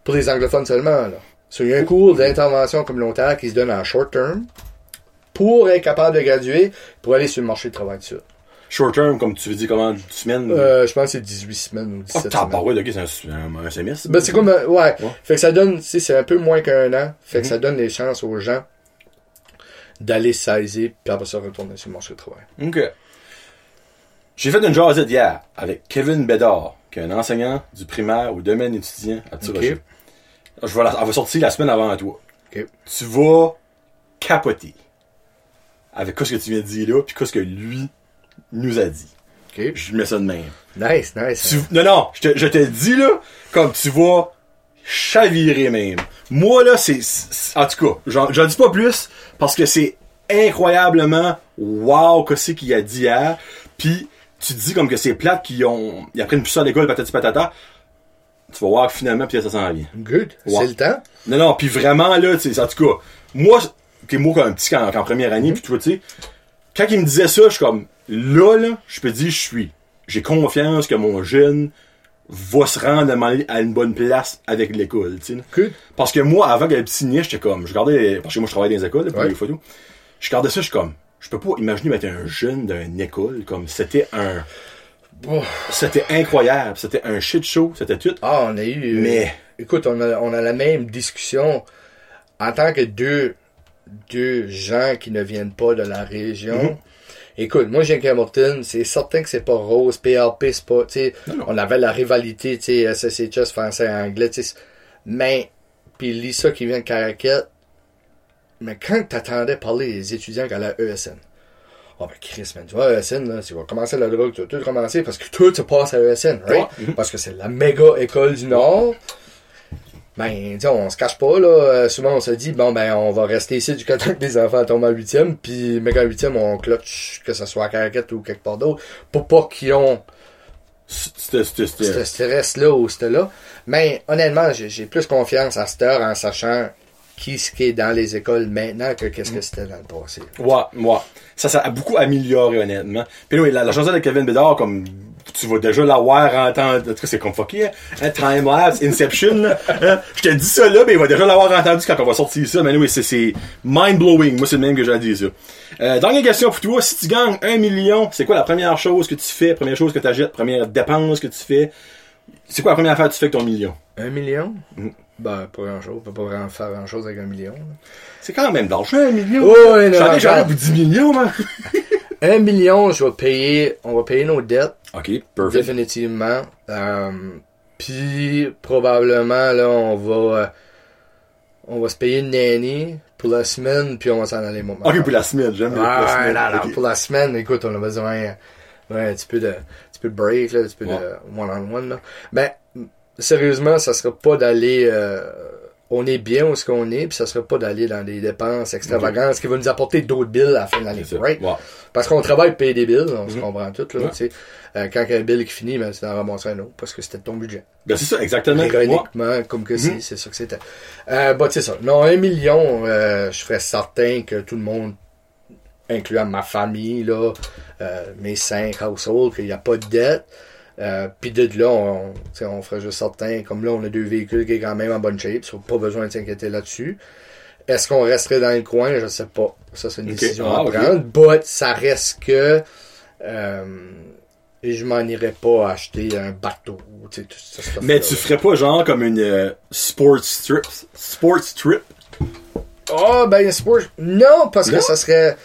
Pour les anglophones seulement, là. So, il y a un cours d'intervention communautaire qui se donne en short term pour être capable de graduer pour aller sur le marché du travail de suite. Short term, comme tu veux dire, comment, une semaine? Euh, je pense que c'est 18 semaines ou oh, 17 t'as semaines. pas, ouais, ok, c'est un, un, un semestre. Ben, c'est comme, euh, ouais. Ouais. Fait que ça donne, tu sais, c'est un peu moins qu'un an. Fait que ça donne les chances aux gens d'aller saisir, puis après ça, retourner sur le marché du travail. Ok. J'ai fait une jasette hier avec Kevin Bédard, qui est un enseignant du primaire au domaine étudiant à Ok. Je vais la- elle va sortir la semaine avant toi. Tu vas capoter avec ce que tu viens de dire là, puis ce que lui nous a dit. Je mets ça de même. Nice, nice. Tu- non, non, je te, je te le dis là, comme tu vas chavirer même. Moi là, c'est, en tout cas, j'en, dis pas plus parce que c'est incroyablement wow que c'est qu'il a dit hier. Puis tu te dis comme que c'est plate qui ont, ils apprennent plus ça à l'école, patati patata. Tu vas voir que finalement, puis ça s'en vient. Good. Ouais. C'est le temps. Non, non, puis vraiment, là, tu sais, en tout cas, moi, t'es moi comme un petit en, en première année, puis tu vois, tu sais, quand il me disait ça, je suis comme, là, là, je peux dire, je suis. J'ai confiance que mon jeune va se rendre à une bonne place avec l'école, tu sais. Good. Parce que moi, avant qu'elle petit niche, j'étais comme, je regardais, parce que moi, je travaille dans les écoles, là, pour Ouais. les photos. Je regardais ça, je suis comme, je peux pas imaginer mettre un jeune d'une école, comme, c'était un. C'était incroyable, c'était un shit show, c'était tout. Ah, on a eu. euh, Mais- Écoute, on a, on a la même discussion en tant que deux, deux gens qui ne viennent pas de la région. Mhm. Écoute, moi, j'ai un Hamilton, c'est certain que c'est pas rose, PRP, c'est pas, on avait la rivalité, tu sais, SSHS français, anglais, tu sais, mais, puis Lisa qui vient de Caraquette, mais quand t'attendais parler des étudiants à ESN, oh ben Chris, man, tu vois, ESN, là, tu vas commencer la drogue, tu vas tout commencer parce que tout se passe à ESN, right? Ouais. Parce que c'est la méga école du Nord. Ben, tu on se cache pas, là. Euh, souvent, on se dit, bon, ben, on va rester ici du temps que les enfants tombent en huitième, puis, qu'en huitième, on clutch, que ce soit à Caraquette ou quelque part d'autre, pour pas qu'ils ont ce stress-là ou ce là Mais, honnêtement, j'ai j'ai plus confiance à cette heure en sachant qui ce qui est dans les écoles maintenant que qu'est-ce que c'était dans le passé. Ouais, ouais. Ça, ça a beaucoup amélioré, honnêtement. Puis oui, la, la chanson de Kevin Bédard, comme, tu vas déjà la voir entendre, en tout cas, c'est comme fucké, hein, hein, Time-lapse, Inception, là, hein. Je te dis ça, là, mais il va déjà l'avoir entendu quand on va sortir ça. Mais oui, c'est, c'est mind-blowing. Moi, c'est le même que j'ai dire ça. Euh, dernière question pour toi. Si tu gagnes un million, c'est quoi la première chose que tu fais, première chose que tu achètes, première dépense que tu fais? C'est quoi la première affaire que tu fais avec ton million? Un million? Mm. Ben, pas grand-chose. On peut pas vraiment faire grand-chose avec un million. C'est quand même d'argent, un million. Oh, ouais, J'en ai pour 10 millions, man. Un million, je vais payer, on va payer nos dettes, OK, perfect. définitivement. Euh, puis, probablement, là, on va, euh, on va se payer une nanny pour la semaine, puis on va s'en aller, mon OK, pour la semaine, j'aime bien Ah, la semaine. non, pour la semaine, écoute, on a besoin ouais, un petit peu de, un petit peu de break, là, un petit peu Ouais. de one-on-one. là. Ben, sérieusement, ça sera pas d'aller... euh, on est bien où ce qu'on est, puis ça sera pas d'aller dans des dépenses extravagantes, ce qui va nous apporter d'autres billes à la fin de l'année. Right? Parce qu'on travaille pour payer des billes, on se Mhm. comprend tout, là, Ouais. tu sais. Euh, quand il y a un bill qui finit, ben, c'est d'en ramasser un autre, parce que c'était ton budget. Ben, c'est ça, exactement. Ironiquement, comme que c'est, c'est ça que c'était. Euh, bah, c'est ça. Non, un million, euh, je ferais certain que tout le monde, incluant ma famille, là, euh, mes cinq households, qu'il n'y a pas de dette. Euh, Puis de là, on, on ferait juste certain, comme là, on a deux véhicules qui est quand même en bonne shape, so pas besoin de s'inquiéter là-dessus. Est-ce qu'on resterait dans le coin? Je sais pas. Ça, c'est une décision Ah, à prendre. But ça reste que euh, je m'en irais pas acheter un bateau. tout. Mais tu ferais pas genre comme une euh, sports trip. Sports trip? Ah, ben, sport. Non, parce Non? que ça serait.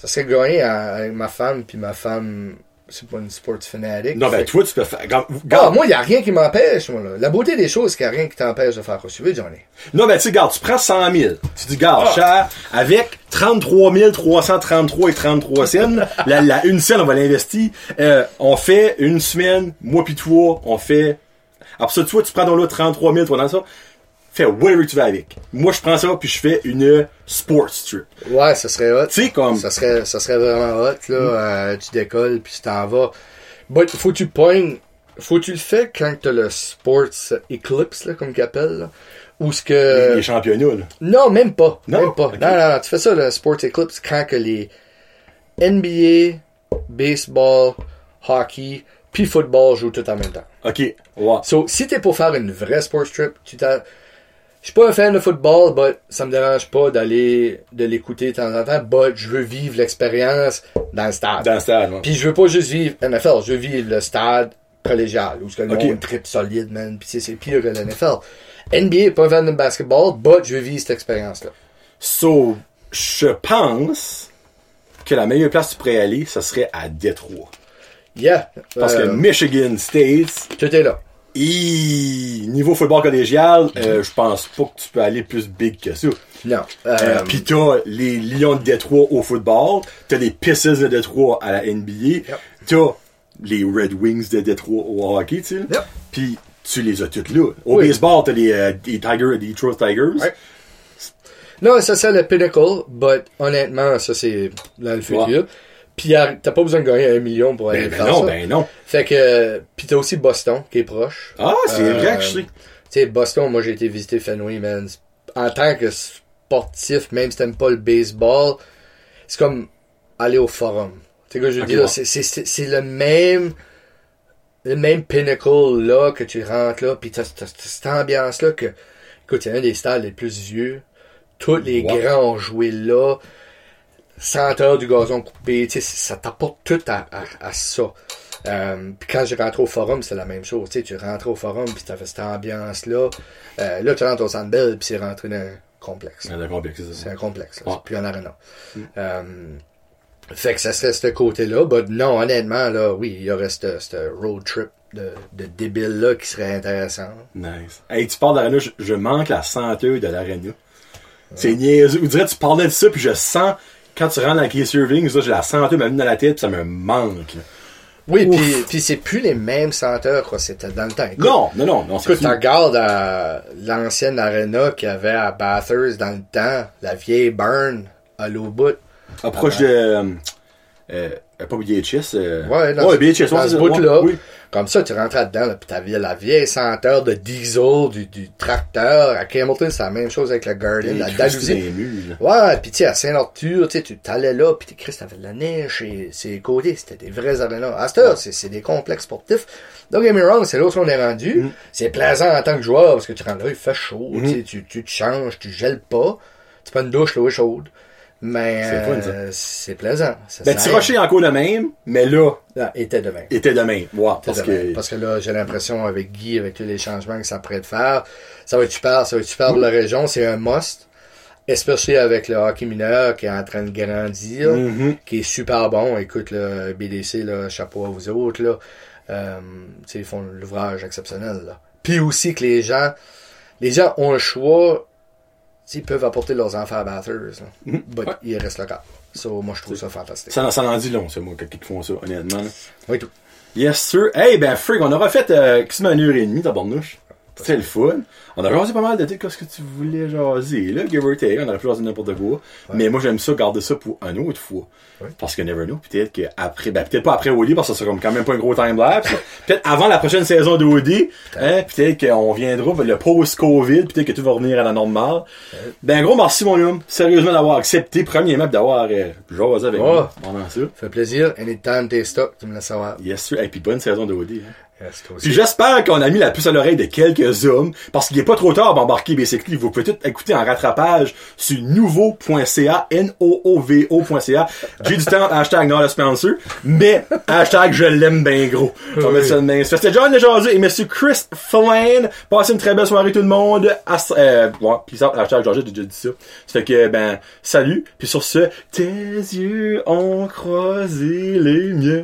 Ça serait gagné avec ma femme, puis ma femme, c'est pas une sports fanatique. Non, ben, Fait- toi, tu peux faire. Regarde, Ah, moi, il a rien qui m'empêche, moi, là. La beauté des choses, c'est qu'il n'y a rien qui t'empêche de faire tu veux, Johnny. Non, ben, tu sais, regarde, tu prends 100 000. Tu dis, regarde, Ah. cher, avec 33 333 et 33 cents, la, la une scène, on va l'investir. Euh, on fait une semaine, moi pis toi, on fait. Après ça, toi, tu prends ton lot 33 000, toi, dans ça. Fais whatever tu veux avec. Moi, je prends ça, puis je fais une sports trip. Ouais, ça serait hot. Tu sais, comme. Ça serait, ça serait vraiment hot, là. Euh, tu décolles, puis tu t'en vas. But, faut que tu pognes. Faut que tu le fais quand t'as le sports eclipse, là, comme qu'ils appellent, là. Ou ce que. les championnats, là. Non, même pas. Non? Même pas. Non, non, non. Tu fais ça, le Sports Eclipse, quand que les NBA, baseball, hockey, puis football jouent tout en même temps. OK. Ouais. So, si t'es pour faire une vraie sports trip, tu t'as... Je suis pas un fan de football, but ça me dérange pas d'aller, de l'écouter de temps en temps, but je veux vivre l'expérience dans le stade. Dans le stade, ouais. Puis je veux pas juste vivre NFL, je veux vivre le stade collégial, où ce que le monde trip solide, man, puis c'est- pire que le NFL. NBA, pas un fan de basketball, but je veux vivre cette expérience-là. So, je pense que la meilleure place où tu pourrais aller, ça serait à Détroit. Yeah. Parce que Euh, Michigan State, tout est là. Et niveau football collégial, euh, je pense pas que tu peux aller plus big que ça. Non. Euh, Euh, Pis t'as les Lions de Détroit au football, t'as les Pistons de Détroit à la NBA, t'as les Red Wings de Détroit au hockey, tu sais. Yep. Puis tu les as toutes là. Au Oui. baseball, t'as les, euh, les Tigers, les Detroit Tigers. Ouais. non, ça c'est le pinnacle, but honnêtement, ça c'est dans le futur. Ouais. Puis t'as pas besoin de gagner un million pour aller Ben, ben faire non, ça. ben non. Fait que, puis t'as aussi Boston qui est proche. Ah, c'est Euh, vrai sais. Tu sais, Boston, moi j'ai été visiter Fenway, man. En tant que sportif, même si t'aimes pas le baseball, c'est comme aller au forum. Tu sais que je veux dire? C'est- le même le même pinnacle là que tu rentres là, puis t'as cette ambiance là que, écoute, c'est un des stades les plus vieux. Tous les grands ont joué là. Senteur du gazon coupé, tu sais, ça t'apporte tout à, à, à ça. Euh, puis quand j'ai rentré au forum, c'est la même chose. Tu sais, tu rentres au forum, puis t'avais cette ambiance-là. Euh, là, tu rentres au Centre Bell, puis c'est rentré dans un complexe. Ah, d'accord, c'est C'est ça. un complexe, là. Ouais. c'est plus un arena. Euh, fait que ça serait ce côté-là. But non, honnêtement, là, oui, il y aurait ce ce road trip de, de débile-là qui serait intéressant. Nice. Hey, tu parles d'arena, je, je manque la senteur de l'arena. C'est niaiseux. On dirait que tu parlais de ça, puis je sens, quand tu rentres dans le Case Irving, ça, j'ai la senteur m'a venue dans la tête, puis ça me manque. là. Oui, puis c'est plus les mêmes senteurs que c'était dans le temps. Écoute, Non, non, non, non, Écoute, tu regardes à l'ancienne arena qu'il y avait à Bathurst dans le temps, la vieille burn à l'eau bout. Approche de... Euh, euh, pas BHS. Euh... Ouais, dans ouais, BHS, dans ouais, ce c'est ça, bout-là. ouais, oui. Comme ça, tu rentres là-dedans, là, puis t'avais la vieille senteur de diesel, du, du tracteur. À Hamilton, c'est la même chose avec le Hey, la Dalhousie. là. Ouais, pis tu sais, à Saint-Arthur, tu tu t'allais là, pis Christ, t'avais de la neige, et c'est côtés, c'était des vrais arénas. À cette heure, c'est, des complexes sportifs. Get me wrong, c'est là où on est rendu. Mm. C'est plaisant en tant que joueur, parce que tu rentres là, il fait chaud, tu sais, tu, tu te changes, tu gèles pas. Tu prends une douche, l'eau est chaude. Mais euh, c'est plaisant. Ça Ben. Tirocher encore le même, mais là, Non, était demain. était de même. Wow, parce que... parce que là, j'ai l'impression avec Guy, avec tous les changements que ça pourrait faire, ça va être super, ça va être super pour la région, c'est un must. Especially avec le hockey mineur qui est en train de grandir, Mhm. qui est super bon. Écoute, le BDC, là, chapeau à vous autres, là. Euh, tu sais, ils font l'ouvrage exceptionnel, là. Puis aussi que les gens, les gens ont le choix, tu sais, ils peuvent apporter leurs enfants à Bathurst. Mhm. But Ouais. ils restent locaux. So, moi, je trouve ça fantastique. Ça, ça en dit long, c'est moi, qui font ça, honnêtement. là. Oui, tout. Yes, sir. Hey, ben, Frig, on aura fait euh, quasiment une heure et demie, tabarnouche. C'était le fun. On a jasé pas mal de trucs, qu'est-ce que tu voulais jaser, là, give or take. On aurait pu jaser n'importe quoi. Mais moi, j'aime ça, garder ça pour un autre fois. Ouais. Parce que never know, peut-être qu'après, ben, peut-être pas après OD, parce que ça sera quand même pas un gros time-lapse. peut-être avant la prochaine saison de OD, hein, peut-être qu'on viendra, le post-Covid, peut-être que tout va revenir à la normale. Ben, gros merci, mon homme, sérieusement, d'avoir accepté, premièrement, pis d'avoir euh, jasé avec Oh. moi pendant ça. Ça fait plaisir. Anytime t'es stock, tu me laisses savoir. Yes, sir. Et puis bonne saison de OD, hein. Yes. Puis j'espère qu'on a mis la puce à l'oreille de quelques hommes, parce qu'il est pas trop tard d'embarquer Basically. Vous pouvez tout écouter en rattrapage sur nouveau.ca, N-O-O-V-O.ca. J'ai du temps, hashtag not a sponsor, mais hashtag je l'aime bien gros. On Oui. ça de C'était John Desjardins et Monsieur Chris Flynn. Passez une très belle soirée tout le monde. As- euh, ouais, puis ça, hashtag Georges, j'ai déjà dit ça. Ça fait que, ben, salut. Puis sur ce, tes yeux ont croisé les miens.